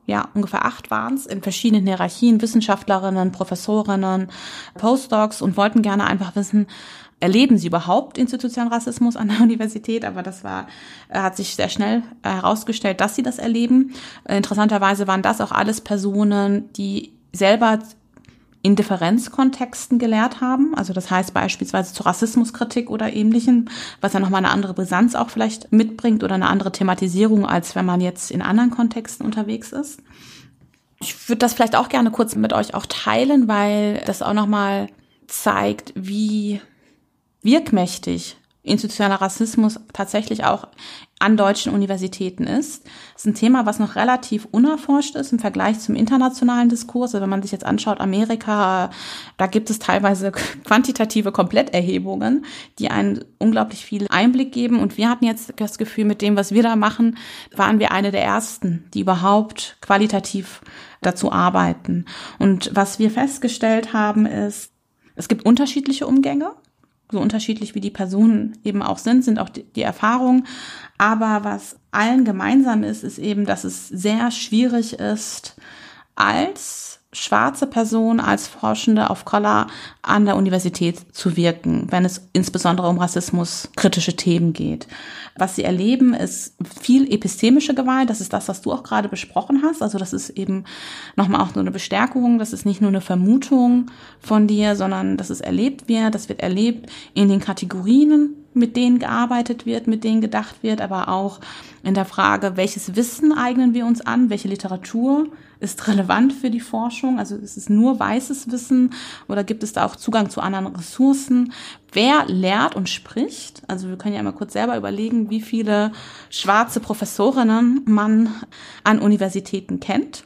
ja, ungefähr acht waren es, in verschiedenen Hierarchien, Wissenschaftlerinnen, Professorinnen, Postdocs und wollten gerne einfach wissen, erleben sie überhaupt institutionellen Rassismus an der [laughs] Universität, aber das war, äh, hat sich sehr schnell äh, herausgestellt, dass sie das erleben. Äh, interessanterweise waren das auch alles Personen, die selber in Differenzkontexten gelehrt haben. Also das heißt beispielsweise zur Rassismuskritik oder ähnlichem, was ja nochmal eine andere Brisanz auch vielleicht mitbringt oder eine andere Thematisierung, als wenn man jetzt in anderen Kontexten unterwegs ist. Ich würde das vielleicht auch gerne kurz mit euch auch teilen, weil das auch nochmal zeigt, wie wirkmächtig institutioneller Rassismus tatsächlich auch an deutschen Universitäten ist. Das ist ein Thema, was noch relativ unerforscht ist im Vergleich zum internationalen Diskurs. Also wenn man sich jetzt anschaut, Amerika, da gibt es teilweise [laughs] quantitative Kompletterhebungen, die einen unglaublich viel Einblick geben. Und wir hatten jetzt das Gefühl, mit dem, was wir da machen, waren wir eine der ersten, die überhaupt qualitativ dazu arbeiten. Und was wir festgestellt haben, ist, es gibt unterschiedliche Umgänge so unterschiedlich wie die Personen eben auch sind, sind auch die, die Erfahrungen. Aber was allen gemeinsam ist, ist eben, dass es sehr schwierig ist, als schwarze Person als Forschende auf Collar an der Universität zu wirken, wenn es insbesondere um Rassismus kritische Themen geht. Was sie erleben, ist viel epistemische Gewalt. Das ist das, was du auch gerade besprochen hast. Also das ist eben nochmal auch so eine Bestärkung. Das ist nicht nur eine Vermutung von dir, sondern dass es erlebt wird. Das wird erlebt in den Kategorien, mit denen gearbeitet wird, mit denen gedacht wird, aber auch in der Frage, welches Wissen eignen wir uns an, welche Literatur ist relevant für die Forschung? Also ist es nur weißes Wissen oder gibt es da auch Zugang zu anderen Ressourcen? Wer lehrt und spricht? Also wir können ja mal kurz selber überlegen, wie viele schwarze Professorinnen man an Universitäten kennt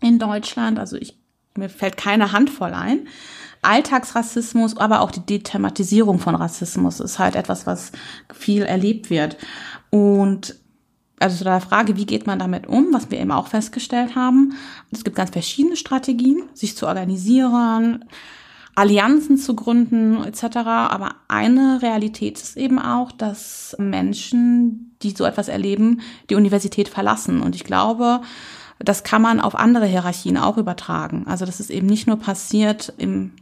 in Deutschland. Also ich, mir fällt keine Handvoll ein. Alltagsrassismus, aber auch die Dethematisierung von Rassismus ist halt etwas, was viel erlebt wird. Und also zu der Frage, wie geht man damit um, was wir eben auch festgestellt haben. Es gibt ganz verschiedene Strategien, sich zu organisieren, Allianzen zu gründen etc. Aber eine Realität ist eben auch, dass Menschen, die so etwas erleben, die Universität verlassen. Und ich glaube, das kann man auf andere Hierarchien auch übertragen. Also das ist eben nicht nur passiert im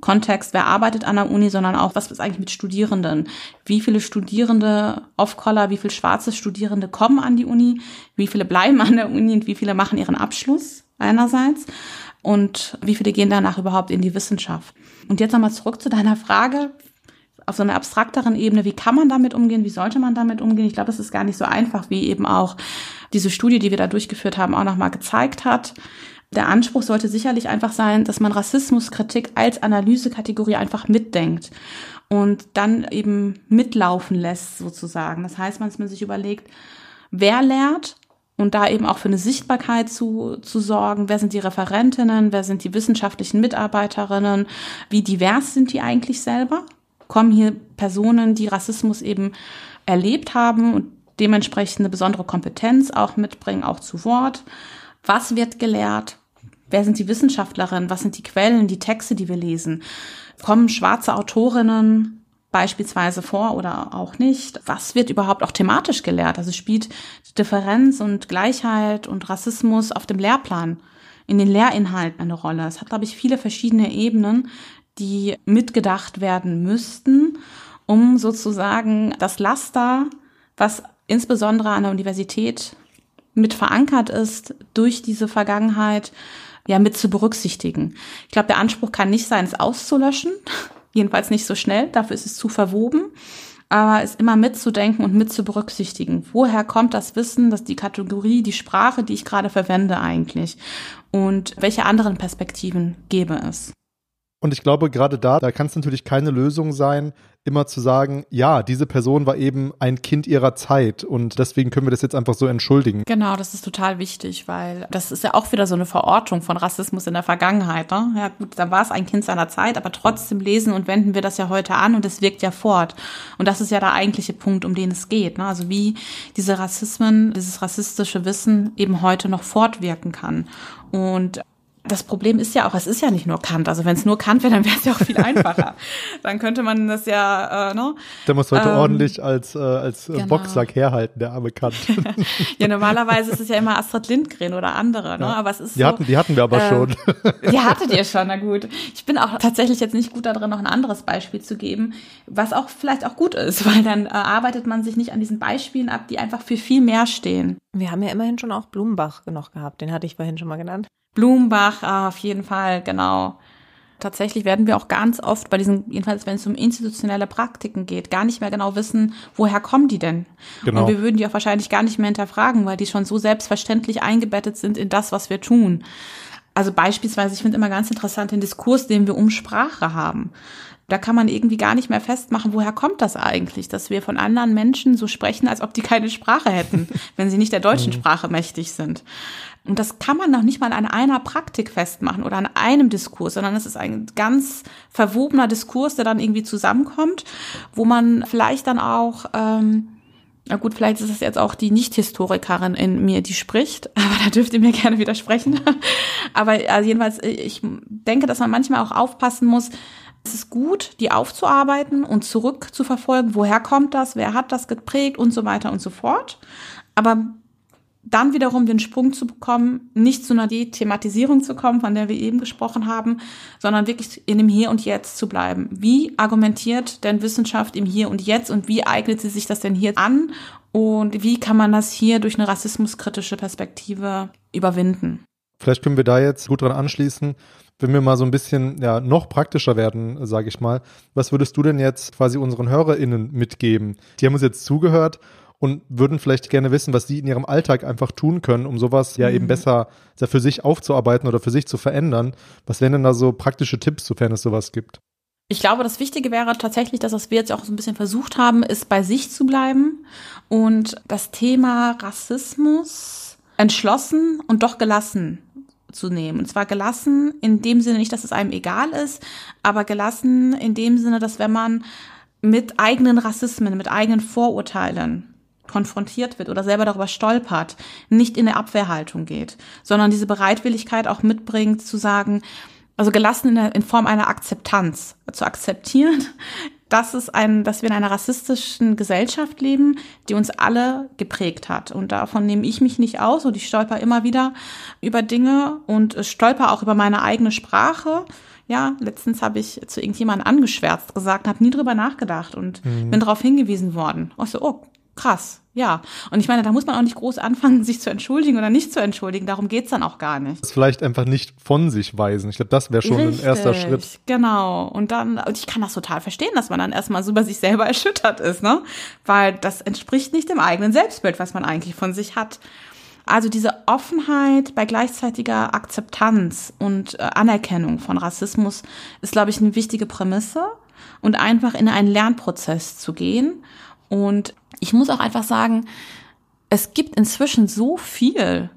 Kontext, wer arbeitet an der Uni, sondern auch, was ist eigentlich mit Studierenden? Wie viele Studierende Off-Color, wie viele schwarze Studierende kommen an die Uni? Wie viele bleiben an der Uni und wie viele machen ihren Abschluss einerseits? Und wie viele gehen danach überhaupt in die Wissenschaft? Und jetzt nochmal zurück zu deiner Frage auf so einer abstrakteren Ebene, wie kann man damit umgehen, wie sollte man damit umgehen? Ich glaube, das ist gar nicht so einfach, wie eben auch diese Studie, die wir da durchgeführt haben, auch nochmal gezeigt hat. Der Anspruch sollte sicherlich einfach sein, dass man Rassismuskritik als Analysekategorie einfach mitdenkt und dann eben mitlaufen lässt sozusagen. Das heißt, man sich überlegt, wer lehrt und da eben auch für eine Sichtbarkeit zu, zu sorgen. Wer sind die Referentinnen? Wer sind die wissenschaftlichen Mitarbeiterinnen? Wie divers sind die eigentlich selber? Kommen hier Personen, die Rassismus eben erlebt haben und dementsprechend eine besondere Kompetenz auch mitbringen, auch zu Wort? Was wird gelehrt? Wer sind die Wissenschaftlerinnen? Was sind die Quellen, die Texte, die wir lesen? Kommen schwarze Autorinnen beispielsweise vor oder auch nicht? Was wird überhaupt auch thematisch gelehrt? Also spielt Differenz und Gleichheit und Rassismus auf dem Lehrplan, in den Lehrinhalten eine Rolle? Es hat, glaube ich, viele verschiedene Ebenen, die mitgedacht werden müssten, um sozusagen das Laster, was insbesondere an der Universität mit verankert ist durch diese Vergangenheit, ja mit zu berücksichtigen. Ich glaube, der Anspruch kann nicht sein, es auszulöschen, [laughs] jedenfalls nicht so schnell, dafür ist es zu verwoben, aber es immer mitzudenken und mit zu berücksichtigen. Woher kommt das Wissen, dass die Kategorie, die Sprache, die ich gerade verwende eigentlich und welche anderen Perspektiven gäbe es? Und ich glaube, gerade da, da kann es natürlich keine Lösung sein, immer zu sagen, ja, diese Person war eben ein Kind ihrer Zeit und deswegen können wir das jetzt einfach so entschuldigen. Genau, das ist total wichtig, weil das ist ja auch wieder so eine Verortung von Rassismus in der Vergangenheit. Ne? Ja gut, da war es ein Kind seiner Zeit, aber trotzdem lesen und wenden wir das ja heute an und es wirkt ja fort. Und das ist ja der eigentliche Punkt, um den es geht. Ne? Also wie diese Rassismen, dieses rassistische Wissen eben heute noch fortwirken kann. Und das Problem ist ja auch, es ist ja nicht nur Kant. Also wenn es nur Kant wäre, dann wäre es ja auch viel einfacher. [laughs] dann könnte man das ja, äh, ne? Der muss heute ähm, ordentlich als, äh, als genau. Boxsack herhalten, der arme Kant. [laughs] ja, normalerweise ist es ja immer Astrid Lindgren oder andere, ne? Ja. Aber es ist die, so, hatten, die hatten wir aber äh, schon. die hattet ihr schon, na [laughs] gut. Ich bin auch tatsächlich jetzt nicht gut darin, noch ein anderes Beispiel zu geben, was auch vielleicht auch gut ist, weil dann äh, arbeitet man sich nicht an diesen Beispielen ab, die einfach für viel mehr stehen. Wir haben ja immerhin schon auch Blumenbach noch gehabt, den hatte ich vorhin schon mal genannt. Blumenbach, ah, auf jeden Fall, genau. Tatsächlich werden wir auch ganz oft bei diesen, jedenfalls wenn es um institutionelle Praktiken geht, gar nicht mehr genau wissen, woher kommen die denn? Genau. Und wir würden die auch wahrscheinlich gar nicht mehr hinterfragen, weil die schon so selbstverständlich eingebettet sind in das, was wir tun. Also beispielsweise, ich finde immer ganz interessant den Diskurs, den wir um Sprache haben. Da kann man irgendwie gar nicht mehr festmachen, woher kommt das eigentlich, dass wir von anderen Menschen so sprechen, als ob die keine Sprache hätten, [laughs] wenn sie nicht der deutschen mhm. Sprache mächtig sind. Und das kann man noch nicht mal an einer Praktik festmachen oder an einem Diskurs, sondern es ist ein ganz verwobener Diskurs, der dann irgendwie zusammenkommt, wo man vielleicht dann auch, ähm, na gut, vielleicht ist es jetzt auch die Nicht-Historikerin in mir, die spricht, [laughs] aber da dürft ihr mir gerne widersprechen. aber also jedenfalls, ich denke, dass man manchmal auch aufpassen muss, es ist gut, die aufzuarbeiten und zurückzuverfolgen, woher kommt das, wer hat das geprägt und so weiter und so fort. Aber dann wiederum den Sprung zu bekommen, nicht zu einer Thematisierung zu kommen, von der wir eben gesprochen haben, sondern wirklich in dem Hier und Jetzt zu bleiben. Wie argumentiert denn Wissenschaft im Hier und Jetzt und wie eignet sie sich das denn hier an und wie kann man das hier durch eine rassismuskritische Perspektive überwinden? Vielleicht können wir da jetzt gut dran anschließen, wenn wir mal so ein bisschen ja noch praktischer werden, sage ich mal. Was würdest du denn jetzt quasi unseren HörerInnen mitgeben? Die haben uns jetzt zugehört und würden vielleicht gerne wissen, was sie in ihrem Alltag einfach tun können, um sowas ja eben mhm. besser ja, für sich aufzuarbeiten oder für sich zu verändern. Was wären denn da so praktische Tipps, sofern es sowas gibt? Ich glaube, das Wichtige wäre tatsächlich, dass was wir jetzt auch so ein bisschen versucht haben, ist bei sich zu bleiben und das Thema Rassismus entschlossen und doch gelassen zu nehmen. Und zwar gelassen in dem Sinne nicht, dass es einem egal ist, aber gelassen in dem Sinne, dass wenn man mit eigenen Rassismen, mit eigenen Vorurteilen konfrontiert wird oder selber darüber stolpert, nicht in eine Abwehrhaltung geht, sondern diese Bereitwilligkeit auch mitbringt zu sagen, Also gelassen in, der, in Form einer Akzeptanz. Zu akzeptieren, dass es ein, dass wir in einer rassistischen Gesellschaft leben, die uns alle geprägt hat. Und davon nehme ich mich nicht aus und ich stolper immer wieder über Dinge und stolper auch über meine eigene Sprache. Ja, letztens habe ich zu irgendjemandem angeschwärzt gesagt, habe nie drüber nachgedacht und mhm. bin darauf hingewiesen worden. Ich so, oh, krass, ja. Und ich meine, da muss man auch nicht groß anfangen, [laughs] sich zu entschuldigen oder nicht zu entschuldigen. Darum geht's dann auch gar nicht. Das vielleicht einfach nicht von sich weisen. Ich glaube, das wäre schon Richtig, ein erster Schritt. Genau. Und dann, und ich kann das total verstehen, dass man dann erstmal so über sich selber [laughs] erschüttert ist, ne? Weil das entspricht nicht dem eigenen Selbstbild, was man eigentlich von sich hat. Also diese Offenheit bei gleichzeitiger Akzeptanz und äh, Anerkennung von Rassismus ist, glaube ich, eine wichtige Prämisse und einfach in einen Lernprozess zu gehen und ich muss auch einfach sagen, es gibt inzwischen so viel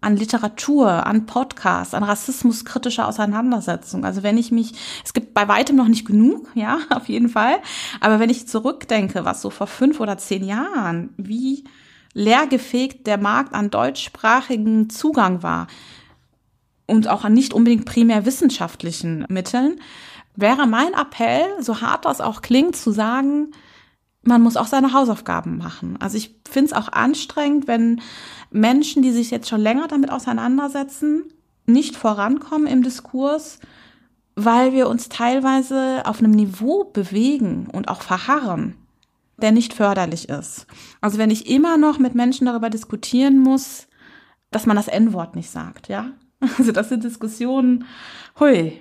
an Literatur, an Podcasts, an rassismuskritischer Auseinandersetzung. Also wenn ich mich, es gibt bei weitem noch nicht genug, [laughs] ja, auf jeden Fall. Aber wenn ich zurückdenke, was so vor fünf oder zehn Jahren, wie leergefegt der Markt an deutschsprachigen Zugang war und auch an nicht unbedingt primär wissenschaftlichen Mitteln, wäre mein Appell, so hart das auch klingt, zu sagen, man muss auch seine Hausaufgaben machen. Also ich finde es auch anstrengend, wenn Menschen, die sich jetzt schon länger damit auseinandersetzen, nicht vorankommen im Diskurs, weil wir uns teilweise auf einem Niveau bewegen und auch verharren, der nicht förderlich ist. Also wenn ich immer noch mit Menschen darüber diskutieren muss, dass man das N-Wort nicht sagt, ja? [laughs] Also das sind Diskussionen, hui,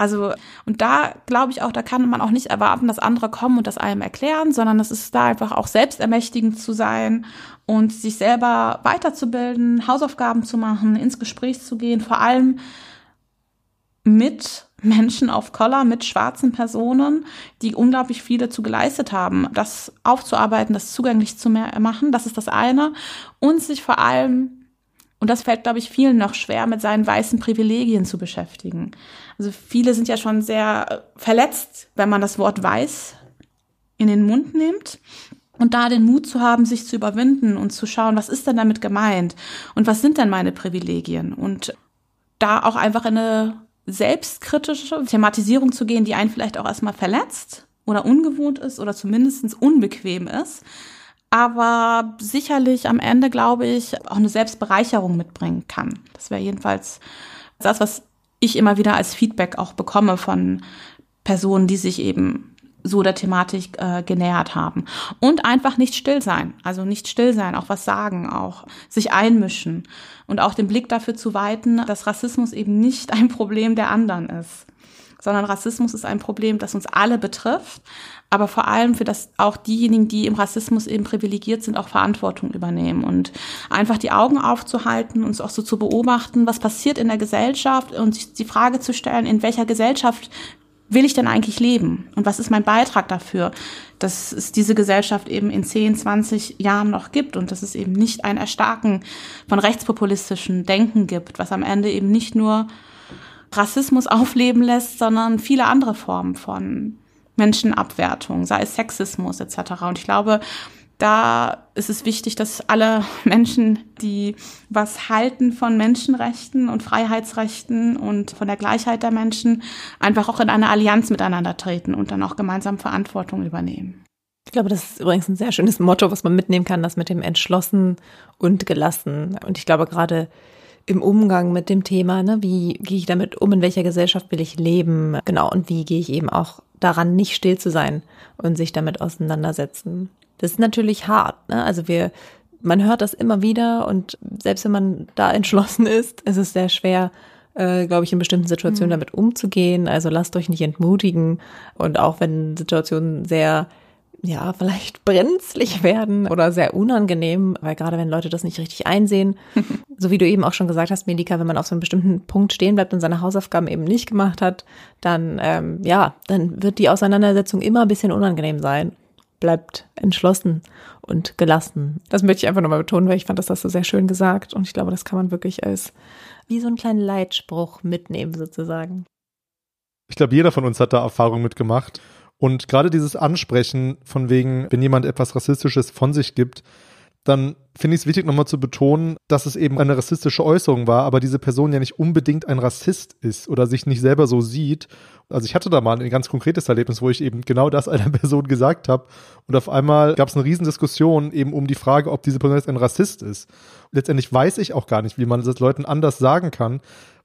also, und da glaube ich auch, da kann man auch nicht erwarten, dass andere kommen und das einem erklären, sondern es ist da einfach auch selbstermächtigend zu sein und sich selber weiterzubilden, Hausaufgaben zu machen, ins Gespräch zu gehen, vor allem mit Menschen auf Collar, mit schwarzen Personen, die unglaublich viel dazu geleistet haben, das aufzuarbeiten, das zugänglich zu machen. Das ist das eine. Und sich vor allem und das fällt, glaube ich, vielen noch schwer, mit seinen weißen Privilegien zu beschäftigen. Also viele sind ja schon sehr verletzt, wenn man das Wort weiß in den Mund nimmt. Und da den Mut zu haben, sich zu überwinden und zu schauen, was ist denn damit gemeint? Und was sind denn meine Privilegien? Und da auch einfach in eine selbstkritische Thematisierung zu gehen, die einen vielleicht auch erstmal verletzt oder ungewohnt ist oder zumindest unbequem ist aber sicherlich am Ende, glaube ich, auch eine Selbstbereicherung mitbringen kann. Das wäre jedenfalls das, was ich immer wieder als Feedback auch bekomme von Personen, die sich eben so der Thematik äh, genähert haben. Und einfach nicht still sein. Also nicht still sein, auch was sagen, auch sich einmischen und auch den Blick dafür zu weiten, dass Rassismus eben nicht ein Problem der anderen ist sondern Rassismus ist ein Problem, das uns alle betrifft, aber vor allem für das auch diejenigen, die im Rassismus eben privilegiert sind, auch Verantwortung übernehmen und einfach die Augen aufzuhalten, uns auch so zu beobachten, was passiert in der Gesellschaft und sich die Frage zu stellen, in welcher Gesellschaft will ich denn eigentlich leben? Und was ist mein Beitrag dafür, dass es diese Gesellschaft eben in 10, 20 Jahren noch gibt und dass es eben nicht ein Erstarken von rechtspopulistischen Denken gibt, was am Ende eben nicht nur Rassismus [laughs] aufleben lässt, sondern viele andere Formen von Menschenabwertung, sei es Sexismus etc. Und ich glaube, da ist es wichtig, dass alle [laughs] Menschen, die was halten von Menschenrechten und Freiheitsrechten und von der Gleichheit der Menschen, einfach auch in eine Allianz miteinander treten und dann auch gemeinsam Verantwortung übernehmen. Ich glaube, das ist übrigens ein sehr schönes Motto, was man mitnehmen kann, das mit dem entschlossen und gelassen. Und ich glaube, gerade im Umgang mit dem Thema, ne? wie gehe ich damit um, in welcher Gesellschaft will ich leben, genau, und wie gehe ich eben auch daran, nicht still zu sein und sich damit auseinandersetzen. Das ist natürlich hart, ne? also wir, man hört das immer wieder und selbst wenn man da [laughs] entschlossen ist, ist es sehr schwer, äh, glaube ich, in bestimmten Situationen mhm. damit umzugehen. Also lasst euch nicht entmutigen und auch wenn Situationen sehr ja, vielleicht [laughs] brenzlig werden oder sehr unangenehm, weil gerade wenn Leute das nicht richtig einsehen, [laughs] so wie du eben auch schon gesagt hast, Melika, wenn man auf so einem bestimmten Punkt stehen bleibt und seine Hausaufgaben eben nicht gemacht hat, dann, ähm, ja, dann wird die Auseinandersetzung immer ein bisschen unangenehm sein. Bleibt entschlossen und gelassen. Das möchte ich einfach nochmal betonen, weil ich fand, das hast du sehr schön gesagt und ich glaube, das kann man wirklich als wie so einen kleinen Leitspruch mitnehmen sozusagen. Ich glaube, jeder von uns hat da Erfahrung mitgemacht. Und gerade dieses Ansprechen von wegen, wenn jemand etwas Rassistisches von sich gibt, dann finde ich es wichtig, nochmal zu betonen, dass es eben eine rassistische Äußerung war, aber diese Person ja nicht unbedingt ein Rassist ist oder sich nicht selber so sieht. Also ich hatte da mal ein ganz konkretes Erlebnis, wo ich eben genau das einer [laughs] Person gesagt habe und auf einmal gab es eine Riesendiskussion eben um die Frage, ob diese Person jetzt ein Rassist ist. Letztendlich weiß ich auch gar nicht, wie man das Leuten anders sagen kann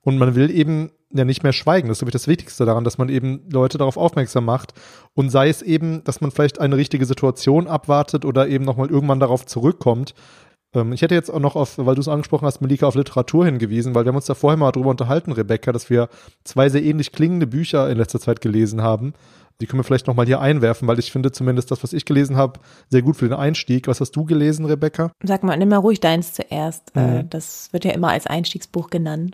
und man will eben ja nicht mehr schweigen. Das ist, glaube ich, das Wichtigste daran, dass man eben Leute darauf aufmerksam macht. Und sei es eben, dass man vielleicht eine richtige Situation abwartet oder eben nochmal irgendwann darauf zurückkommt. Ähm, ich hätte jetzt auch noch auf, weil du es angesprochen hast, Melika, auf Literatur hingewiesen, weil wir haben uns da vorher mal drüber unterhalten, Rebecca, dass wir zwei sehr ähnlich klingende Bücher in letzter Zeit gelesen haben. Die können wir vielleicht nochmal hier einwerfen, weil ich finde zumindest das, was ich gelesen habe, sehr gut für den Einstieg. Was hast du gelesen, Rebecca? Sag mal, nimm mal ruhig deins zuerst. Äh, mhm. Das wird ja immer als Einstiegsbuch genannt.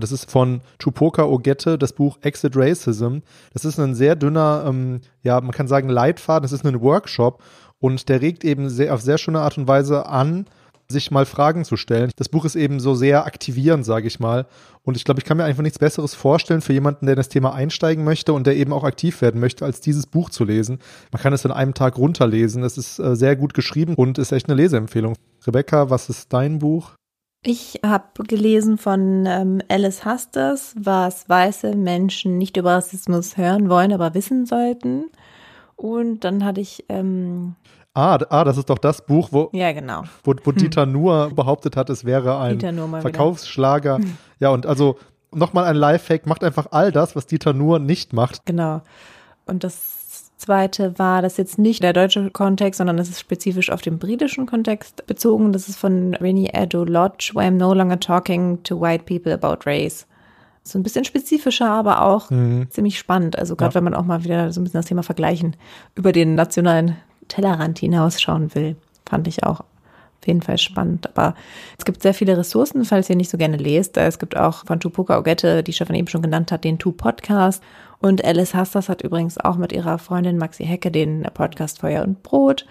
Das ist von Chupoka Ogette, das Buch Exit Racism. Das ist ein sehr dünner, ähm, ja, man kann sagen Leitfaden, das ist ein Workshop und der regt eben sehr, auf sehr schöne Art und Weise an, sich mal Fragen zu stellen. Das Buch ist eben so sehr aktivierend, sage ich mal. Und ich glaube, ich kann mir einfach nichts Besseres vorstellen für jemanden, der in das Thema einsteigen möchte und der eben auch aktiv werden möchte, als dieses Buch zu lesen. Man kann es in einem Tag runterlesen. Es ist äh, sehr gut geschrieben und ist echt eine Leseempfehlung. Rebecca, was ist dein Buch? Ich habe gelesen von ähm, Alice Hasters, was weiße Menschen nicht über Rassismus hören wollen, aber wissen sollten. Und dann hatte ich. Ähm, ah, ah, das ist doch das Buch, wo, ja, genau. wo, wo hm. [laughs] Dieter Nuhr behauptet hat, es wäre ein Verkaufsschlager. Wieder. Ja, und also nochmal ein Lifehack, macht einfach all das, was Dieter Nuhr nicht macht. Genau. Und das zweite war das jetzt nicht der deutsche Kontext, sondern das ist spezifisch auf den britischen Kontext bezogen. Das ist von Rennie Edo Lodge, Why I'm no longer talking to white people about race. So ein bisschen spezifischer, aber auch mhm. ziemlich spannend. Also gerade ja. wenn man auch mal wieder so ein bisschen das Thema Vergleichen über den nationalen Tellerrand hinausschauen will, fand ich auch auf jeden Fall spannend. Aber es gibt sehr viele Ressourcen, falls ihr nicht so gerne lest. Es gibt auch von Tupoka Ogette, die Stefan eben schon genannt hat, den Tu-Podcast und Alice Hastas hat übrigens auch mit ihrer Freundin Maxi Hecke den Podcast Feuer und Brot.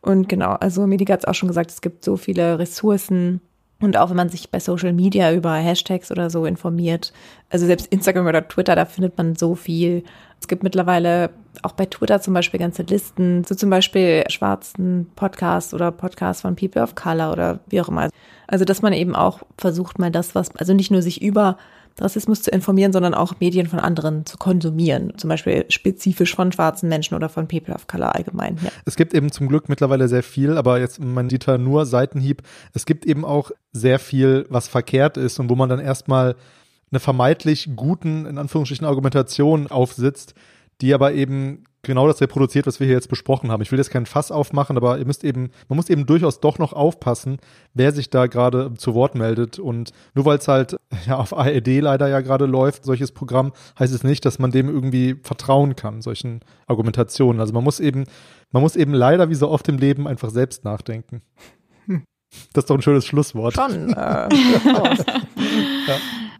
Und genau, also Medika hat es auch schon gesagt, es gibt so viele Ressourcen. Und auch wenn man sich bei Social Media über Hashtags oder so informiert, also selbst Instagram oder Twitter, da findet man so viel. Es gibt mittlerweile auch bei Twitter zum Beispiel ganze Listen, so zum Beispiel schwarzen Podcasts oder Podcasts von People of Color oder wie auch immer. Also dass man eben auch versucht mal das, was, also nicht nur sich über Rassismus zu informieren, sondern auch Medien von anderen zu konsumieren. Zum Beispiel spezifisch von schwarzen Menschen oder von People of Color allgemein. Ja. Es gibt eben zum Glück mittlerweile sehr viel, aber jetzt mein Dieter nur Seitenhieb. Es gibt eben auch sehr viel, was verkehrt ist und wo man dann erstmal eine vermeintlich guten, in Anführungsstrichen, Argumentation aufsitzt, die aber eben genau das reproduziert, was wir hier jetzt besprochen haben. Ich will jetzt keinen Fass aufmachen, aber ihr müsst eben, man muss eben durchaus doch noch aufpassen, wer sich da gerade zu Wort meldet. Und nur weil es halt [laughs] ja auf ARD leider ja gerade läuft, solches Programm, heißt es nicht, dass man dem irgendwie vertrauen kann, solchen Argumentationen. Also man muss eben, man muss eben leider wie so oft im Leben einfach selbst nachdenken. Hm. Das ist doch ein schönes Schlusswort. Schon. Äh, [laughs] ja.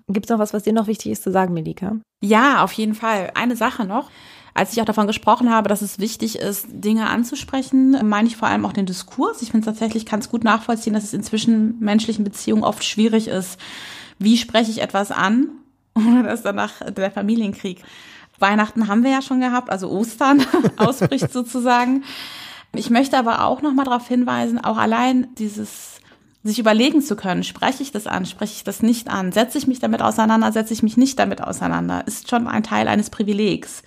Gibt es noch was, was dir noch wichtig ist zu sagen, Melika? Ja, auf jeden Fall. Eine Sache noch. Als ich auch davon gesprochen habe, dass es wichtig ist, Dinge anzusprechen, meine ich vor allem auch den Diskurs. Ich finde tatsächlich, kann es gut nachvollziehen, dass es in zwischenmenschlichen Beziehungen oft schwierig ist. Wie spreche ich etwas an? [laughs] Oder dass danach der Familienkrieg. Weihnachten haben wir ja schon gehabt, also Ostern [laughs] ausbricht sozusagen. Ich möchte aber auch noch mal darauf hinweisen, auch allein dieses sich überlegen zu können, spreche ich das an, spreche ich das nicht an, setze ich mich damit auseinander, setze ich mich nicht damit auseinander, ist schon ein Teil eines Privilegs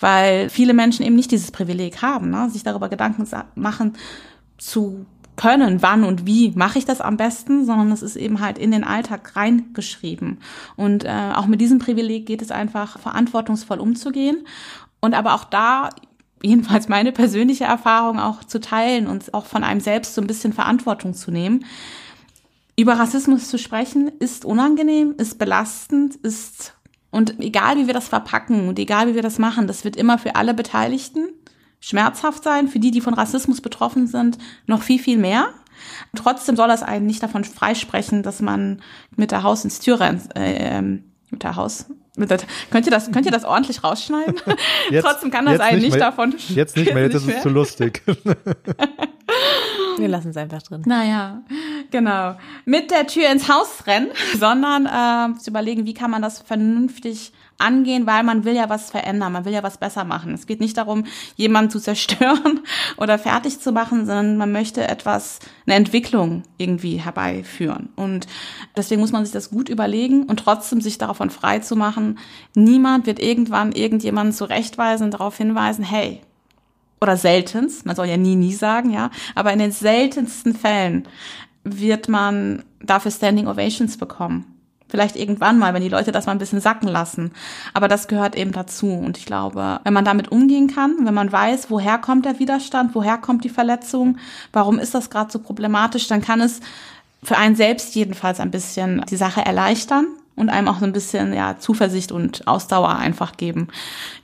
weil viele Menschen eben nicht dieses Privileg haben, ne? sich darüber Gedanken machen zu können, wann und wie mache ich das am besten, sondern es ist eben halt in den Alltag reingeschrieben. Und äh, auch mit diesem Privileg geht es einfach verantwortungsvoll umzugehen und aber auch da jedenfalls meine persönliche Erfahrung auch zu teilen und auch von einem selbst so ein bisschen Verantwortung zu nehmen. Über Rassismus zu sprechen ist unangenehm, ist belastend, ist und egal wie wir das verpacken und egal wie wir das machen, das wird immer für alle Beteiligten schmerzhaft sein, für die, die von Rassismus betroffen sind, noch viel, viel mehr. Trotzdem soll das einen nicht davon freisprechen, dass man mit der Haus ins Tür rennt, äh, ähm, mit der Haus, mit der, könnt ihr das, könnt ihr das ordentlich rausschneiden? [laughs] [laughs] Jetzt, Trotzdem kann das einen nicht, nicht davon. Jetzt nicht mehr, jetzt [laughs] ist es zu lustig. Wir lassen es einfach drin. Naja, genau. Mit der Tür ins Haus rennen, [laughs] sondern äh, zu überlegen, wie kann man das vernünftig angehen, weil man will ja was verändern, man will ja was besser machen. Es geht nicht darum, jemanden zu [laughs] zerstören oder fertig zu machen, sondern man möchte etwas, eine Entwicklung irgendwie herbeiführen. Und deswegen muss man sich das gut überlegen und trotzdem sich davon frei zu machen. Niemand wird irgendwann irgendjemanden zurechtweisen und darauf hinweisen, hey, oder seltenst, man soll ja nie, nie sagen, ja, aber in den seltensten Fällen wird man dafür Standing Ovations bekommen. Vielleicht irgendwann mal, wenn die Leute das mal ein bisschen sacken lassen. Aber das gehört eben dazu. Und ich glaube, wenn man damit umgehen kann, wenn man weiß, woher kommt der Widerstand, woher kommt die Verletzung, warum ist das gerade so problematisch, dann kann es für einen selbst jedenfalls ein bisschen die Sache erleichtern und einem auch so ein bisschen ja Zuversicht und Ausdauer einfach geben,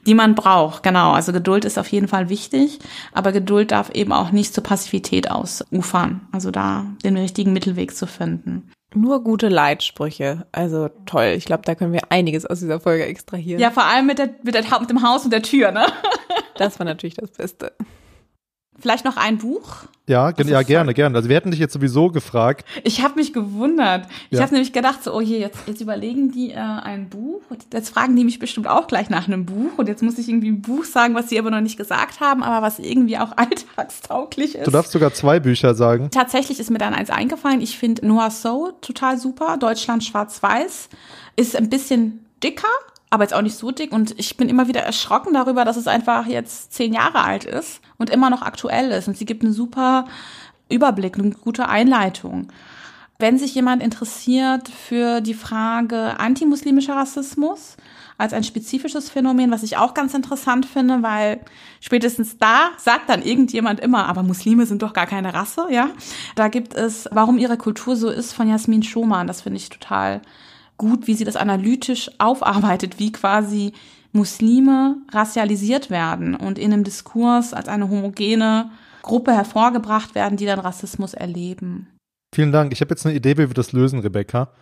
die man braucht. Genau, also Geduld ist auf jeden Fall wichtig, aber Geduld darf eben auch nicht zur Passivität ausufern. Also da den richtigen Mittelweg zu finden. Nur gute Leitsprüche. Also toll. Ich glaube, da können wir einiges aus dieser Folge extrahieren. Ja, vor allem mit, der, mit, der, mit dem Haus und der Tür, ne? Das war natürlich das Beste. Vielleicht noch ein Buch? Ja, ja gerne, gerne. Also wir hätten dich jetzt sowieso gefragt. Ich habe mich gewundert. Ich ja. habe nämlich gedacht, so, oh je, jetzt, jetzt überlegen die äh, ein Buch. Und jetzt fragen die mich bestimmt auch gleich nach einem Buch. Und jetzt muss ich irgendwie ein Buch sagen, was sie aber noch nicht gesagt haben, aber was irgendwie auch [laughs] alltagstauglich ist. Du darfst sogar zwei Bücher sagen. Tatsächlich ist mir dann eins eingefallen. Ich finde Noah So total super. Deutschland schwarz-weiß. Ist ein bisschen dicker, aber jetzt auch nicht so dick. Und ich bin immer wieder erschrocken darüber, dass es einfach jetzt zehn Jahre alt ist und immer noch aktuell ist. Und sie gibt einen super Überblick, eine gute Einleitung. Wenn sich jemand interessiert für die Frage antimuslimischer Rassismus als ein spezifisches Phänomen, was ich auch ganz interessant finde, weil spätestens da sagt dann irgendjemand immer, aber Muslime sind doch gar keine Rasse, ja. Da gibt es, warum ihre Kultur so ist, von Jasmin Schoman. Das finde ich total gut, wie sie das analytisch aufarbeitet, wie quasi Muslime rassialisiert werden und in einem Diskurs als eine homogene Gruppe hervorgebracht werden, die dann Rassismus erleben. Vielen Dank. Ich habe jetzt eine Idee, wie wir das lösen, Rebecca.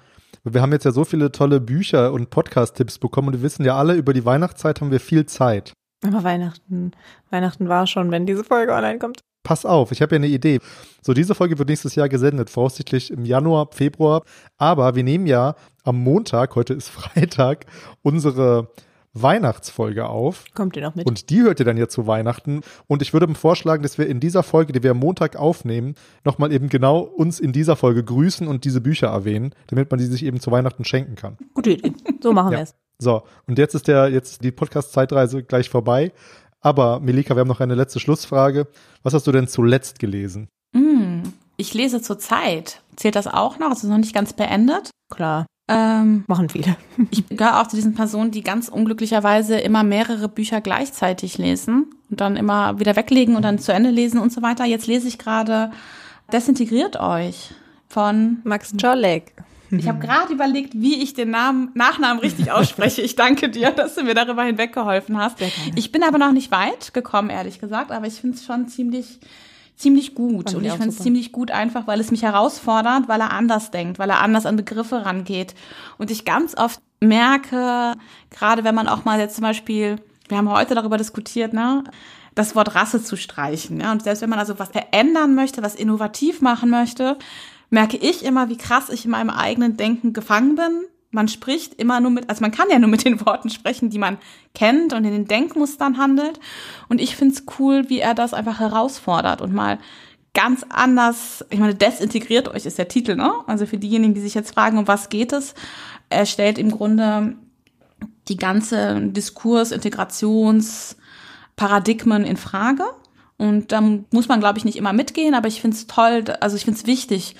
Wir haben jetzt ja so viele tolle Bücher und Podcast-Tipps bekommen und wir wissen ja alle, über die Weihnachtszeit haben wir viel Zeit. Aber Weihnachten, Weihnachten war schon, wenn diese Folge online kommt. Pass auf, ich habe ja eine Idee. So, diese Folge wird nächstes Jahr gesendet, voraussichtlich im Januar, Februar. Aber wir nehmen ja am Montag, heute ist [laughs] Freitag, unsere Weihnachtsfolge auf. Kommt ihr noch mit? Und die hört ihr dann ja zu Weihnachten. Und ich würde vorschlagen, dass wir in dieser Folge, die wir am Montag aufnehmen, nochmal eben genau uns in dieser Folge grüßen und diese Bücher erwähnen, damit man die sich eben zu Weihnachten schenken kann. Gute Idee. So machen ja. wir es. So, und jetzt ist der, jetzt die Podcast-Zeitreise gleich vorbei. Aber Melika, wir haben noch eine letzte Schlussfrage. Was hast du denn zuletzt gelesen? Mm, ich lese zurzeit. Zählt das auch noch? Es ist noch nicht ganz beendet. Klar. Ähm, Machen viele. [laughs] ich gehöre auch zu diesen Personen, die ganz unglücklicherweise immer mehrere Bücher gleichzeitig lesen und dann immer wieder weglegen und dann zu Ende lesen und so weiter. Jetzt lese ich gerade Desintegriert euch von Max Czolek. Ich habe gerade überlegt, wie ich den Namen, Nachnamen richtig [laughs] ausspreche. Ich danke dir, dass du mir darüber hinweggeholfen hast. Ich bin aber noch nicht weit gekommen, ehrlich gesagt, aber ich finde es schon ziemlich ziemlich gut. Und ich finde es ziemlich gut einfach, weil es mich herausfordert, weil er anders denkt, weil er anders an Begriffe rangeht. Und ich ganz oft merke, gerade wenn man auch mal jetzt zum Beispiel, wir haben heute darüber diskutiert, ne, das Wort Rasse zu streichen. Ja? Und selbst wenn man also was verändern möchte, was innovativ machen möchte, merke ich immer, wie krass ich in meinem eigenen Denken gefangen bin man spricht immer nur mit, also man kann ja nur mit den [laughs] Worten sprechen, die man kennt und in den Denkmustern handelt. Und ich finde es cool, wie er das einfach herausfordert und mal ganz anders, ich meine, desintegriert euch ist der Titel, ne? Also für diejenigen, die sich jetzt fragen, um was geht es, er stellt im Grunde die ganze Diskurs, Integrations, Paradigmen in Frage. Und da muss man, glaube ich, nicht immer mitgehen, aber ich finde es toll, also ich finde es wichtig,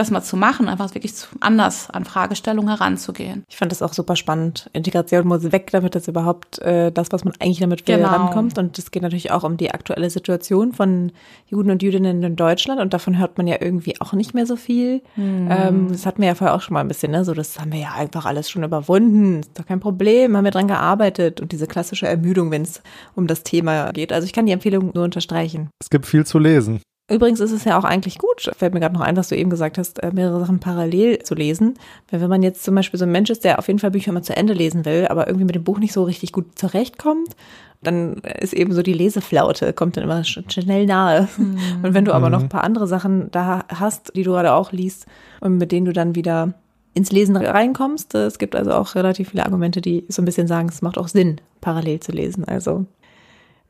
das mal zu machen, einfach wirklich anders an Fragestellungen heranzugehen. Ich fand das auch super spannend. Integration muss weg, damit das überhaupt äh, das, was man eigentlich damit will, genau. rankommt. Und es geht natürlich auch um die aktuelle Situation von Juden und Jüdinnen in Deutschland. Und davon hört man ja irgendwie auch nicht mehr so viel. Hm. Ähm, das hatten wir ja vorher auch schon mal ein bisschen, ne? So, das haben wir ja einfach alles schon überwunden. Ist doch kein Problem, haben wir dran gearbeitet. Und diese klassische Ermüdung, wenn es um das Thema geht. Also ich kann die Empfehlung nur unterstreichen. Es gibt viel zu lesen. Übrigens ist es ja auch eigentlich gut, fällt mir gerade noch ein, was du eben gesagt hast, äh, mehrere Sachen parallel zu lesen. Weil wenn man jetzt zum Beispiel so ein Mensch ist, der auf jeden Fall Bücher immer zu Ende lesen will, aber irgendwie mit dem Buch nicht so richtig gut zurechtkommt, dann ist eben so die Leseflaute, kommt dann immer schnell nahe. Mhm. Und wenn du aber noch ein paar andere Sachen da hast, die du gerade auch liest und mit denen du dann wieder ins Lesen reinkommst. Es gibt also auch relativ viele Argumente, die so ein bisschen sagen, es macht auch Sinn, parallel zu lesen. Also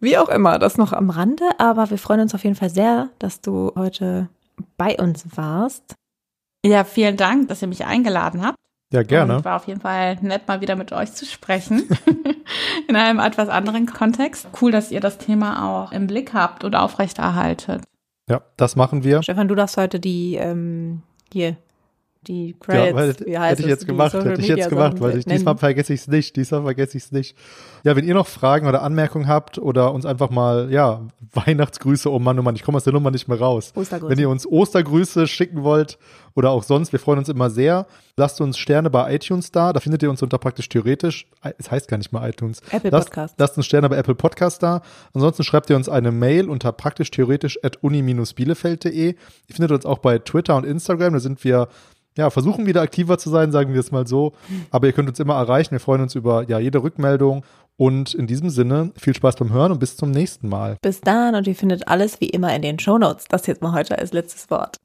wie auch immer, das noch am Rande, aber wir freuen uns auf jeden Fall sehr, dass du heute bei uns warst. Ja, vielen Dank, dass ihr mich eingeladen habt. Ja, gerne. Und war auf jeden Fall nett, mal wieder mit euch zu sprechen. [laughs] In einem etwas anderen Kontext. Cool, dass ihr das Thema auch im Blick habt und aufrechterhaltet. Ja, das machen wir. Stefan, du darfst heute die ähm, hier die Credits, ja, weil, wie heißt hätte ich jetzt gemacht, hätte ich jetzt gemacht, weil ich, diesmal vergesse ich es nicht, diesmal vergesse ich es nicht. Ja, wenn ihr noch Fragen oder Anmerkungen habt oder uns einfach mal, ja, Weihnachtsgrüße, oh Mann, oh Mann, ich komme aus der Nummer nicht mehr raus. Ostergrüße. Wenn ihr uns Ostergrüße schicken wollt oder auch sonst, wir freuen uns immer sehr. Lasst uns Sterne bei iTunes da, da findet ihr uns unter praktisch theoretisch, es heißt gar nicht mehr iTunes. Apple lasst, Podcast. Lasst uns Sterne bei Apple Podcast da. Ansonsten schreibt ihr uns eine Mail unter praktisch theoretisch at uni-bielefeld.de. Ihr findet uns auch bei Twitter und Instagram, da sind wir ja, versuchen wieder aktiver zu sein, sagen wir es mal so. Aber ihr könnt uns immer erreichen. Wir freuen uns über ja, jede Rückmeldung. Und in diesem Sinne, viel Spaß beim Hören und bis zum nächsten Mal. Bis dann und ihr findet alles wie immer in den Shownotes. Das jetzt mal heute als letztes Wort.